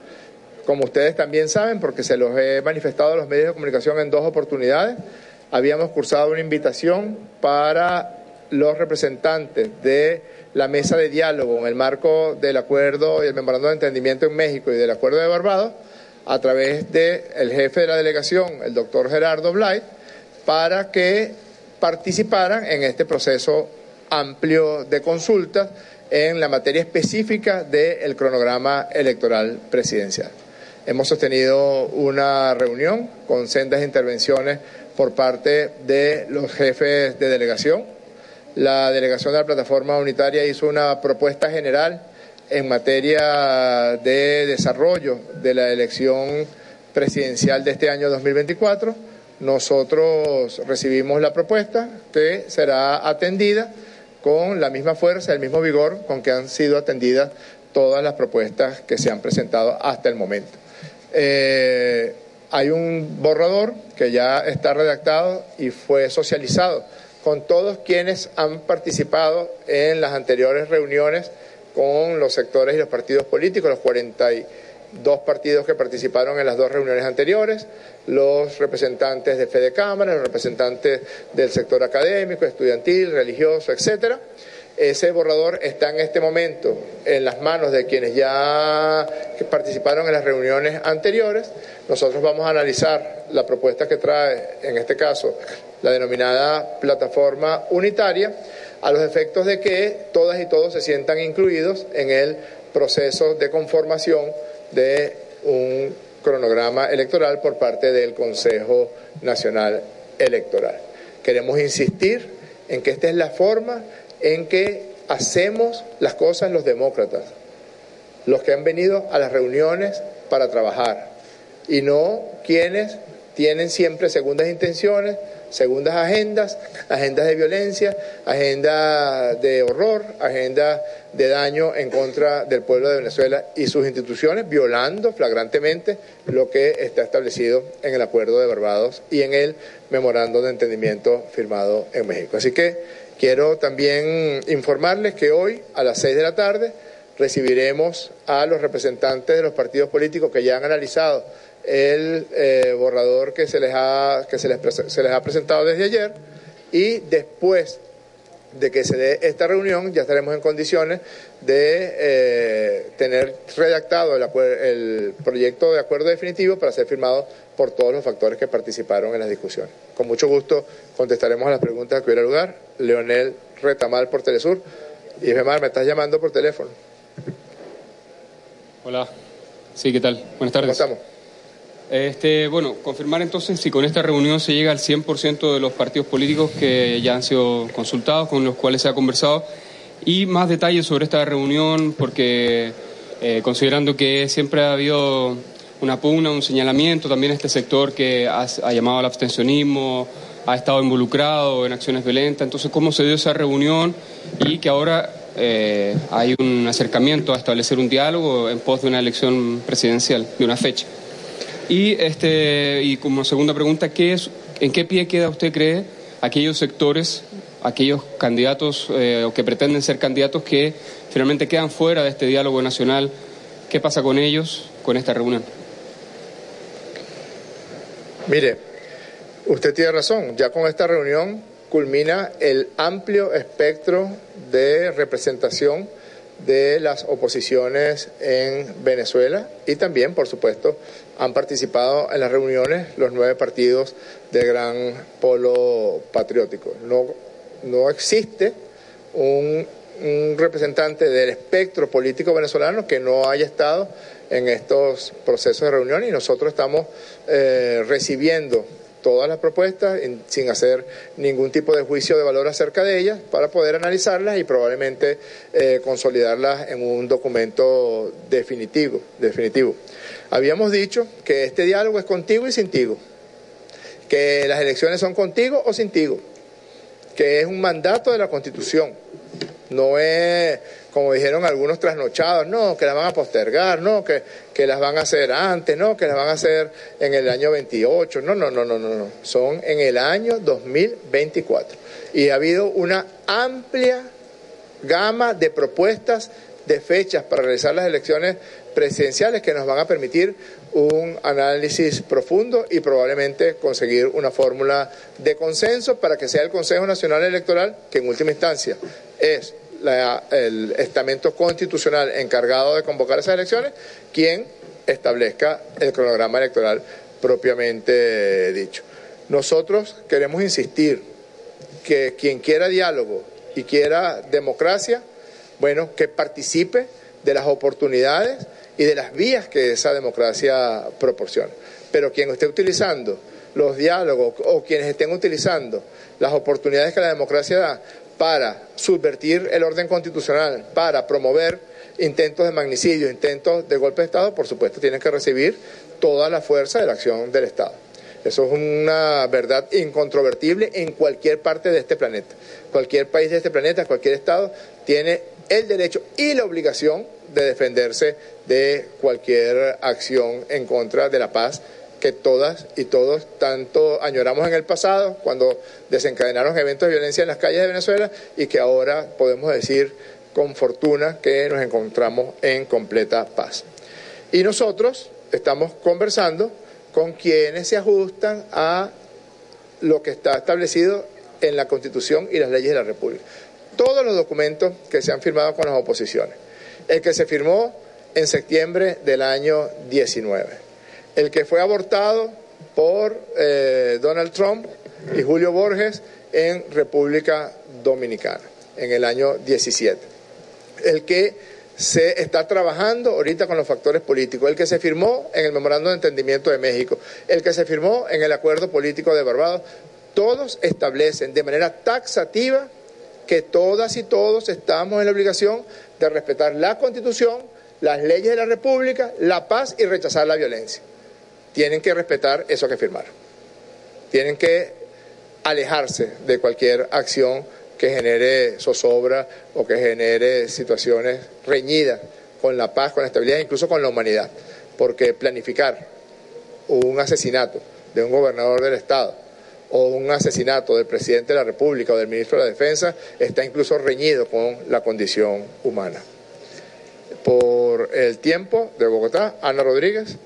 Como ustedes también saben, porque se los he manifestado a los medios de comunicación en dos oportunidades, habíamos cursado una invitación para los representantes de la mesa de diálogo en el marco del acuerdo y el memorando de entendimiento en México y del acuerdo de Barbados, a través del jefe de la delegación, el doctor Gerardo Blight, para que participaran en este proceso amplio de consultas en la materia específica del cronograma electoral presidencial. Hemos sostenido una reunión con sendas intervenciones por parte de los jefes de delegación. La delegación de la plataforma unitaria hizo una propuesta general en materia de desarrollo de la elección presidencial de este año 2024. Nosotros recibimos la propuesta que será atendida con la misma fuerza, el mismo vigor con que han sido atendidas todas las propuestas que se han presentado hasta el momento. Eh, hay un borrador que ya está redactado y fue socializado con todos quienes han participado en las anteriores reuniones con los sectores y los partidos políticos, los 42 partidos que participaron en las dos reuniones anteriores, los representantes de Fede Cámara, los representantes del sector académico, estudiantil, religioso, etcétera. Ese borrador está en este momento en las manos de quienes ya participaron en las reuniones anteriores. Nosotros vamos a analizar la propuesta que trae, en este caso, la denominada plataforma unitaria, a los efectos de que todas y todos se sientan incluidos en el proceso de conformación de un cronograma electoral por parte del Consejo Nacional Electoral. Queremos insistir en que esta es la forma en que hacemos las cosas los demócratas, los que han venido a las reuniones para trabajar y no quienes tienen siempre segundas intenciones, segundas agendas, agendas de violencia, agendas de horror, agendas de daño en contra del pueblo de Venezuela y sus instituciones, violando flagrantemente lo que está establecido en el Acuerdo de Barbados y en el memorando de entendimiento firmado en México. Así que quiero también informarles que hoy a las seis de la tarde recibiremos a los representantes de los partidos políticos que ya han analizado el eh, borrador que se les ha que se les, se les ha presentado desde ayer y después de que se dé esta reunión ya estaremos en condiciones de eh, tener redactado el, el, proyecto de acuerdo definitivo para ser firmado por todos los factores que participaron en las discusiones. Con mucho gusto contestaremos a las preguntas que hubiera lugar. Leonel Retamal por Telesur. Y Femar, me estás llamando por teléfono. Hola. Sí, ¿qué tal? Buenas tardes. ¿Cómo estamos? Este, bueno, confirmar entonces si con esta reunión se llega al 100% de los partidos políticos que ya han sido consultados, con los cuales se ha conversado, y más detalles sobre esta reunión, porque eh, considerando que siempre ha habido una pugna, un señalamiento, también este sector que ha, llamado al abstencionismo, ha estado involucrado en acciones violentas, entonces cómo se dio esa reunión y que ahora eh, hay un acercamiento a establecer un diálogo en pos de una elección presidencial, de una fecha. Y, este, y como segunda pregunta, ¿qué es, ¿en qué pie queda usted cree aquellos sectores, aquellos candidatos eh, o que pretenden ser candidatos que finalmente quedan fuera de este diálogo nacional? ¿Qué pasa con ellos con esta reunión? Mire, usted tiene razón, ya con esta reunión culmina el amplio espectro de representación de las oposiciones en Venezuela y también, por supuesto, han participado en las reuniones los nueve partidos del gran polo patriótico. No, no existe un, representante del espectro político venezolano que no haya estado en estos procesos de reunión y nosotros estamos eh, recibiendo todas las propuestas sin hacer ningún tipo de juicio de valor acerca de ellas para poder analizarlas y probablemente eh, consolidarlas en un documento definitivo, definitivo. Habíamos dicho que este diálogo es contigo y sin tigo, que las elecciones son contigo o sin tigo, que es un mandato de la Constitución, no es como dijeron algunos trasnochados, no, que las van a postergar, no, que, que, las van a hacer antes, no, que las van a hacer en el año 28, no, no, no, no, no, no, son en el año 2024. Y ha habido una amplia gama de propuestas de fechas para realizar las elecciones presidenciales que nos van a permitir un análisis profundo y probablemente conseguir una fórmula de consenso para que sea el Consejo Nacional Electoral, que en última instancia es la, el estamento constitucional encargado de convocar esas elecciones, quien establezca el cronograma electoral propiamente dicho. Nosotros queremos insistir que quien quiera diálogo y quiera democracia, bueno, que participe de las oportunidades y de las vías que esa democracia proporciona. Pero quien esté utilizando los diálogos o quienes estén utilizando las oportunidades que la democracia da para subvertir el orden constitucional, para promover intentos de magnicidio, intentos de golpe de Estado, por supuesto, tienen que recibir toda la fuerza de la acción del Estado. Eso es una verdad incontrovertible en cualquier parte de este planeta. Cualquier país de este planeta, cualquier Estado, tiene el derecho y la obligación de defenderse de cualquier acción en contra de la paz que todas y todos tanto añoramos en el pasado, cuando desencadenaron eventos de violencia en las calles de Venezuela y que ahora podemos decir con fortuna que nos encontramos en completa paz. Y nosotros estamos conversando con quienes se ajustan a lo que está establecido en la Constitución y las leyes de la República. Todos los documentos que se han firmado con las oposiciones. El que se firmó en septiembre del año 19. El que fue abortado por eh, Donald Trump y Julio Borges en República Dominicana en el año 17. El que se está trabajando ahorita con los factores políticos, el que se firmó en el Memorando de Entendimiento de México, el que se firmó en el Acuerdo Político de Barbados, todos establecen de manera taxativa que todas y todos estamos en la obligación de respetar la Constitución, las leyes de la República, la paz y rechazar la violencia. Tienen que respetar eso que firmaron. Tienen que alejarse de cualquier acción que genere zozobra o que genere situaciones reñidas con la paz, con la estabilidad, incluso con la humanidad. Porque planificar un asesinato de un gobernador del Estado o un asesinato del presidente de la República o del ministro de la Defensa está incluso reñido con la condición humana. Por el tiempo de Bogotá, Ana Rodríguez.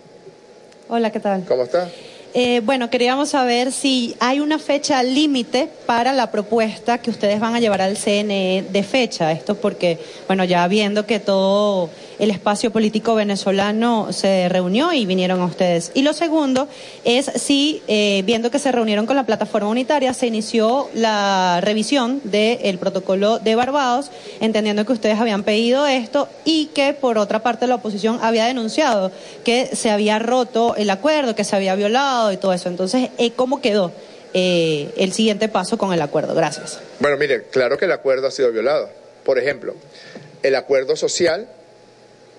Hola, ¿qué tal? ¿Cómo está? Eh, bueno, queríamos saber si hay una fecha límite para la propuesta que ustedes van a llevar al CNE de fecha. Esto porque, bueno, ya viendo que todo el espacio político venezolano se reunió y vinieron a ustedes. Y lo segundo es si, eh, viendo que se reunieron con la plataforma unitaria, se inició la revisión del protocolo de Barbados, entendiendo que ustedes habían pedido esto y que, por otra parte, la oposición había denunciado que se había roto el acuerdo, que se había violado y todo eso. Entonces, eh, ¿cómo quedó? eh, el siguiente paso con el acuerdo. Gracias. Bueno, mire, claro que el acuerdo ha sido violado. Por ejemplo, el acuerdo social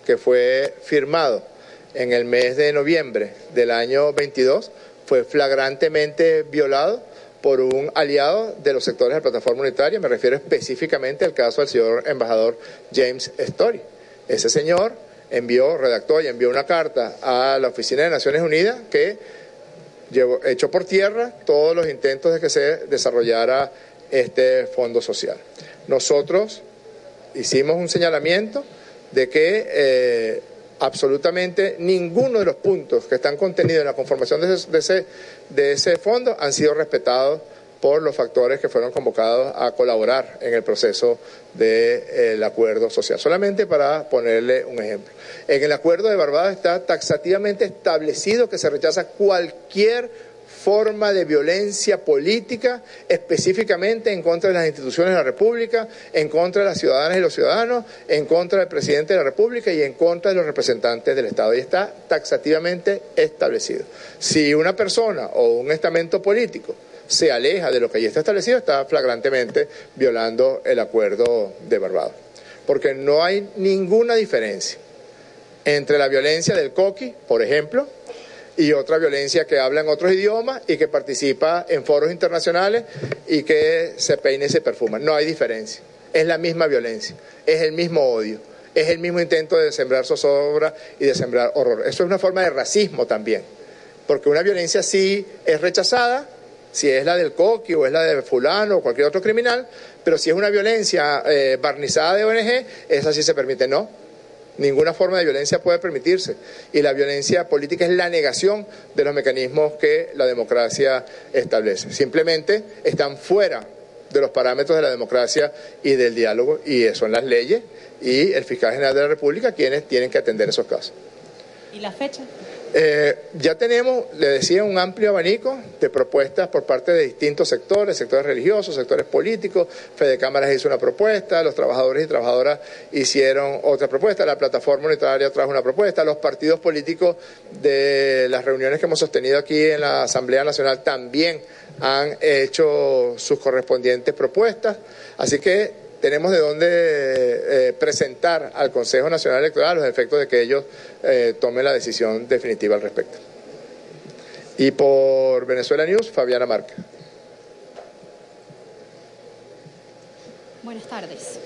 que fue firmado en el mes de noviembre del año 22 fue flagrantemente violado por un aliado de los sectores de la plataforma unitaria, me refiero específicamente al caso del señor embajador James Story. Ese señor envió, redactó y envió una carta a la Oficina de Naciones Unidas que llevó, echó por tierra todos los intentos de que se desarrollara este fondo social. Nosotros hicimos un señalamiento de que eh, absolutamente ninguno de los puntos que están contenidos en la conformación de ese, de ese, de ese fondo han sido respetados por los factores que fueron convocados a colaborar en el proceso del acuerdo social. Solamente para ponerle un ejemplo. En el acuerdo de Barbados está taxativamente establecido que se rechaza cualquier forma de violencia política, específicamente en contra de las instituciones de la República, en contra de las ciudadanas y los ciudadanos, en contra del presidente de la República y en contra de los representantes del Estado. Y está taxativamente establecido. Si una persona o un estamento político se aleja de lo que ya está establecido, está flagrantemente violando el acuerdo de Barbados. Porque no hay ninguna diferencia entre la violencia del coqui, por ejemplo, y otra violencia que habla en otros idiomas y que participa en foros internacionales y que se peina y se perfuma. No hay diferencia. Es la misma violencia, es el mismo odio, es el mismo intento de sembrar zozobra y de sembrar horror. Eso es una forma de racismo también, porque una violencia sí es rechazada, si es la del coqui o es la de fulano o cualquier otro criminal, pero si es una violencia eh, barnizada de ONG, esa sí se permite. No, Ninguna forma de violencia puede permitirse. Y la violencia política es la negación de los mecanismos que la democracia establece. Simplemente están fuera de los parámetros de la democracia y del diálogo, y son las leyes y el fiscal general de la República quienes tienen que atender esos casos. ¿Y la fecha? Eh, ya tenemos, le decía, un amplio abanico de propuestas por parte de distintos sectores, sectores religiosos, sectores políticos. Fede Cámaras hizo una propuesta, los trabajadores y trabajadoras hicieron otra propuesta, la plataforma unitaria trajo una propuesta, los partidos políticos de las reuniones que hemos sostenido aquí en la Asamblea Nacional también han hecho sus correspondientes propuestas. Así que tenemos de dónde eh, presentar al Consejo Nacional Electoral los efectos de que ellos eh, tomen la decisión definitiva al respecto. Y por Venezuela News, Fabiana Márquez. Buenas tardes.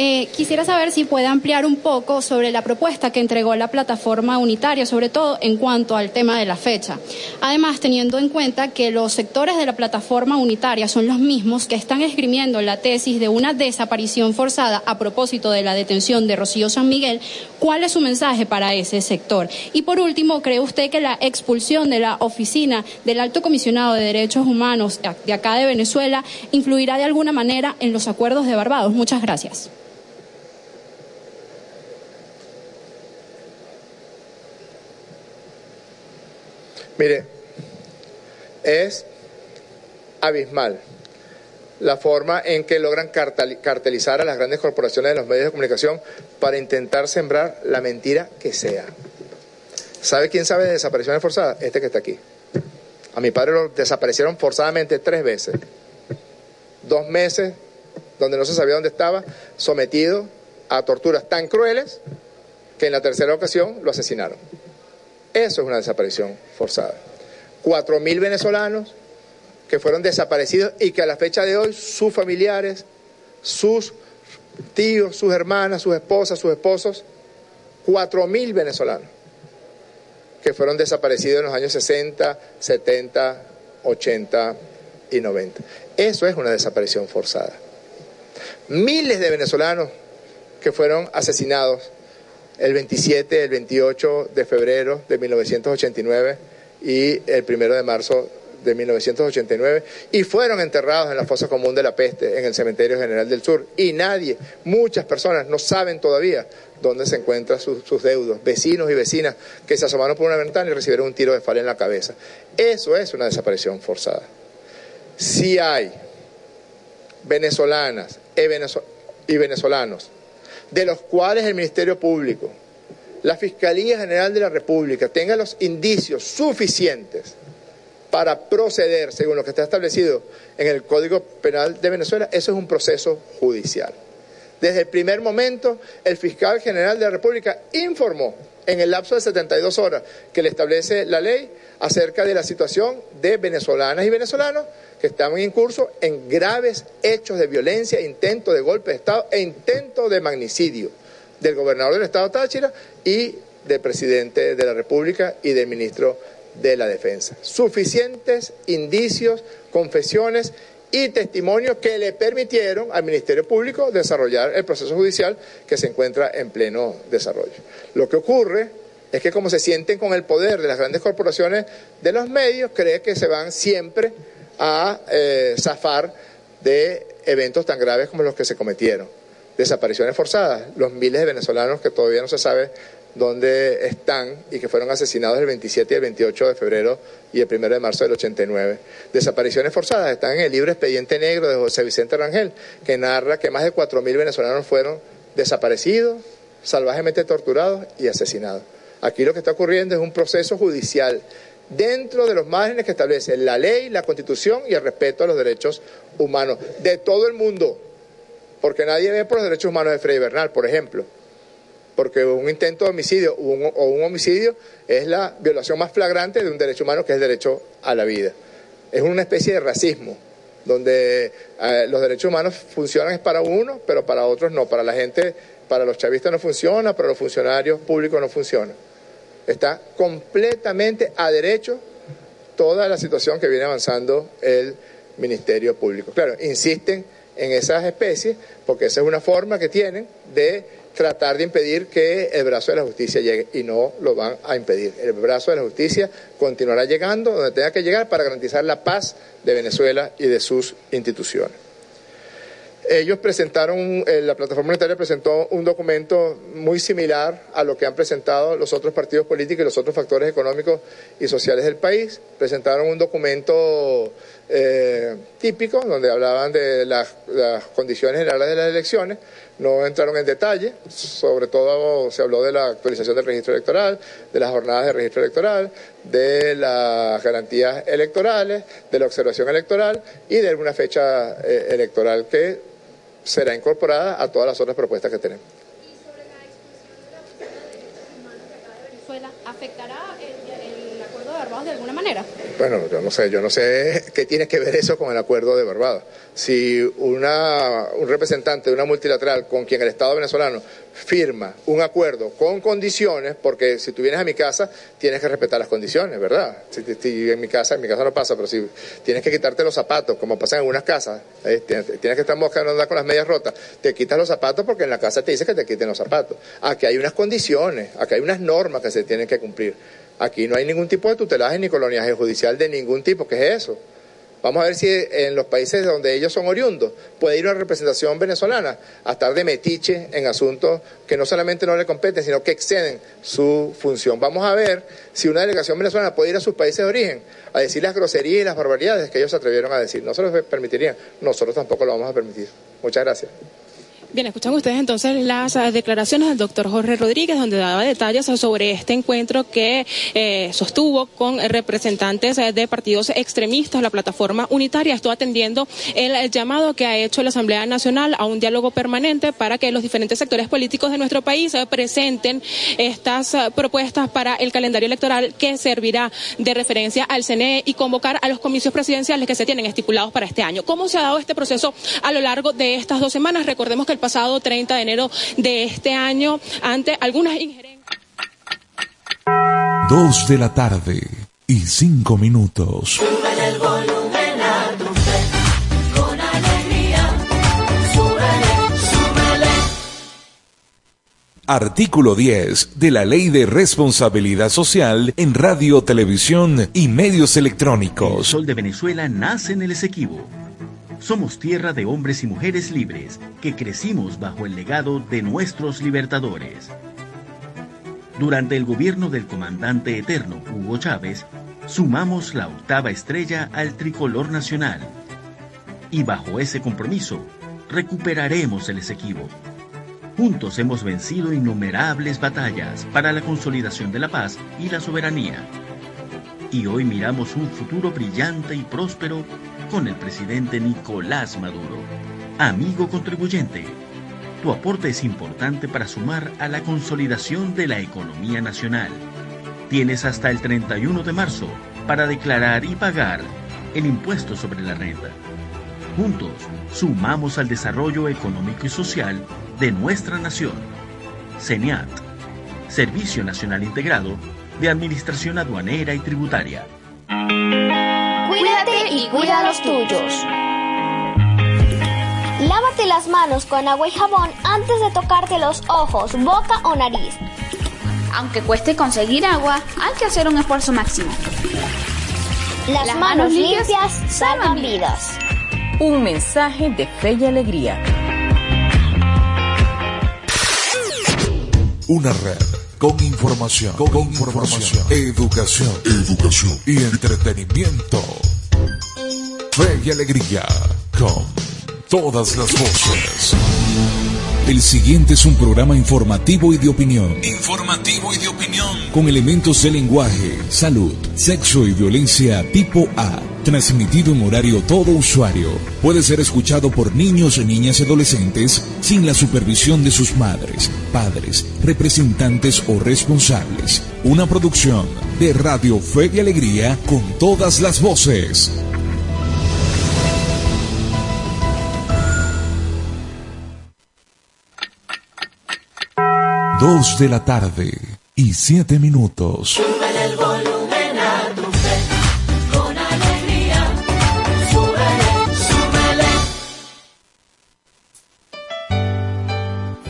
Eh, quisiera saber si puede ampliar un poco sobre la propuesta que entregó la plataforma unitaria, sobre todo en cuanto al tema de la fecha. Además, teniendo en cuenta que los sectores de la plataforma unitaria son los mismos que están esgrimiendo la tesis de una desaparición forzada a propósito de la detención de Rocío San Miguel, ¿cuál es su mensaje para ese sector? Y por último, ¿cree usted que la expulsión de la oficina del Alto Comisionado de Derechos Humanos de acá de Venezuela influirá de alguna manera en los acuerdos de Barbados? Muchas gracias. Mire, es abismal la forma en que logran cartel- cartelizar a las grandes corporaciones de los medios de comunicación para intentar sembrar la mentira que sea. ¿Sabe quién sabe de desapariciones forzadas? Este que está aquí. A mi padre lo desaparecieron forzadamente tres veces. Dos meses donde no se sabía dónde estaba, sometido a torturas tan crueles que en la tercera ocasión lo asesinaron. Eso es una desaparición forzada. Cuatro mil venezolanos que fueron desaparecidos y que a la fecha de hoy sus familiares, sus tíos, sus hermanas, sus esposas, sus esposos, cuatro mil venezolanos que fueron desaparecidos en los años 60, 70, 80 y 90. Eso es una desaparición forzada. Miles de venezolanos que fueron asesinados el 27, el 28 de febrero de 1989 y el 1 de marzo de 1989 y fueron enterrados en la fosa común de la peste en el cementerio general del sur y nadie, muchas personas no saben todavía dónde se encuentran sus, sus deudos, vecinos y vecinas que se asomaron por una ventana y recibieron un tiro de fala en la cabeza. Eso es una desaparición forzada. Si hay venezolanas venezo- y venezolanos de los cuales el Ministerio Público, la Fiscalía General de la República tenga los indicios suficientes para proceder según lo que está establecido en el Código Penal de Venezuela, eso es un proceso judicial. Desde el primer momento, el fiscal general de la República informó en el lapso de 72 horas que le establece la ley acerca de la situación de venezolanas y venezolanos que estaban en curso en graves hechos de violencia, intento de golpe de Estado e intento de magnicidio del gobernador del Estado Táchira y del presidente de la República y del ministro de la Defensa. Suficientes indicios, confesiones y testimonios que le permitieron al Ministerio Público desarrollar el proceso judicial que se encuentra en pleno desarrollo. Lo que ocurre es que como se sienten con el poder de las grandes corporaciones de los medios, cree que se van siempre a eh, zafar de eventos tan graves como los que se cometieron. Desapariciones forzadas, los miles de venezolanos que todavía no se sabe dónde están y que fueron asesinados el 27 y el 28 de febrero y el 1 de marzo del 89. Desapariciones forzadas están en el libro Expediente Negro de José Vicente Rangel, que narra que más de 4.000 venezolanos fueron desaparecidos, salvajemente torturados y asesinados. Aquí lo que está ocurriendo es un proceso judicial dentro de los márgenes que establece la ley, la constitución y el respeto a los derechos humanos de todo el mundo. Porque nadie ve por los derechos humanos de Freddy Bernal, por ejemplo. Porque un intento de homicidio o un, homicidio es la violación más flagrante de un derecho humano que es el derecho a la vida. Es una especie de racismo, donde eh, los derechos humanos funcionan para uno, pero para otros no. Para la gente, para los chavistas no funciona, para los funcionarios públicos no funciona. Está completamente a derecho toda la situación que viene avanzando el Ministerio Público. Claro, insisten en esas especies porque esa es una forma que tienen de tratar de impedir que el brazo de la justicia llegue y no lo van a impedir. El brazo de la justicia continuará llegando donde tenga que llegar para garantizar la paz de Venezuela y de sus instituciones. Ellos presentaron, eh, la plataforma unitaria presentó un documento muy similar a lo que han presentado los otros partidos políticos y los otros factores económicos y sociales del país. Presentaron un documento eh, típico donde hablaban de las, las condiciones generales de las elecciones. No entraron en detalle, sobre todo se habló de la actualización del registro electoral, de las jornadas de registro electoral, de las garantías electorales, de la observación electoral y de una fecha eh, electoral que será incorporada a todas las otras propuestas que tenemos el, el acuerdo de De alguna manera? Bueno, yo no sé, yo no sé qué tiene que ver eso con el acuerdo de Barbados. Si una, un representante de una multilateral con quien el Estado venezolano firma un acuerdo con condiciones, porque si tú vienes a mi casa tienes que respetar las condiciones, ¿verdad? Si, en mi casa, en mi casa no pasa, pero si tienes que quitarte los zapatos, como pasa en algunas casas, eh, tienes, que estar moscando andar con las medias rotas, te quitas los zapatos porque en la casa te dice que te quiten los zapatos. Aquí hay unas condiciones, aquí hay unas normas que se tienen que cumplir. Aquí no hay ningún tipo de tutelaje ni coloniaje judicial de ningún tipo. ¿Qué es eso? Vamos a ver si en los países donde ellos son oriundos puede ir una representación venezolana a estar de metiche en asuntos que no solamente no le competen, sino que exceden su función. Vamos a ver si una delegación venezolana puede ir a sus países de origen a decir las groserías y las barbaridades que ellos se atrevieron a decir. No se los permitirían, nosotros tampoco lo vamos a permitir. Muchas gracias. Bien, escuchan ustedes entonces las declaraciones del doctor Jorge Rodríguez, donde daba detalles sobre este encuentro que eh, sostuvo con representantes eh, de partidos extremistas, la plataforma unitaria. Estuvo atendiendo el llamado que ha hecho la Asamblea Nacional a un diálogo permanente para que los diferentes sectores políticos de nuestro país eh, presenten estas propuestas para el calendario electoral que servirá de referencia al CNE y convocar a los comicios presidenciales que se tienen estipulados para este año. ¿Cómo se ha dado este proceso a lo largo de estas dos semanas? Recordemos que el pasado 30 de enero de este año ante algunas injerencias. Dos de la tarde y cinco minutos. Súbele el volumen a tu fe, con alegría. Súbele, súbele. Artículo 10 de la Ley de Responsabilidad Social en Radio, Televisión y Medios El Electrónicos. sol de Venezuela nace en el Esequibo. Somos tierra de hombres y mujeres libres que crecimos bajo el legado de nuestros libertadores. Durante el gobierno del comandante eterno Hugo Chávez, sumamos la octava estrella al tricolor nacional. Y bajo ese compromiso, recuperaremos el Esequibo. Juntos hemos vencido innumerables batallas para la consolidación de la paz y la soberanía. Y hoy miramos un futuro brillante y próspero con el presidente Nicolás Maduro. Amigo contribuyente, tu aporte es importante para sumar a la consolidación de la economía nacional. Tienes hasta el 31 de marzo para declarar y pagar el impuesto sobre la renta. Juntos, sumamos al desarrollo económico y social de nuestra nación. CENIAT, Servicio Nacional Integrado de Administración Aduanera y Tributaria. Cuídate y cuida a los tuyos. Lávate las manos con agua y jabón antes de tocarte los ojos, boca o nariz. Aunque cueste conseguir agua, hay que hacer un esfuerzo máximo. Las, Las manos manos limpias limpias salvan salvan vidas. Un mensaje de fe y alegría. Una red con información, con, información, educación, educación y entretenimiento. Fe y alegría con todas las voces. El siguiente es un programa informativo y de opinión. Informativo y de opinión. Con elementos de lenguaje, salud, sexo y violencia tipo A. Transmitido en horario todo usuario. Puede ser escuchado por niños, niñas y adolescentes sin la supervisión de sus madres, padres, representantes o responsables. Una producción de Radio Fe y Alegría con todas las voces. Dos de la tarde y siete minutos.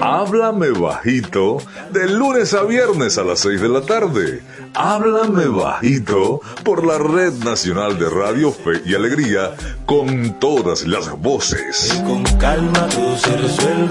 Háblame bajito de lunes a viernes a las 6 de la tarde. Háblame bajito por la Red Nacional de Radio Fe y Alegría con todas las voces. Con calma todo se resuelve.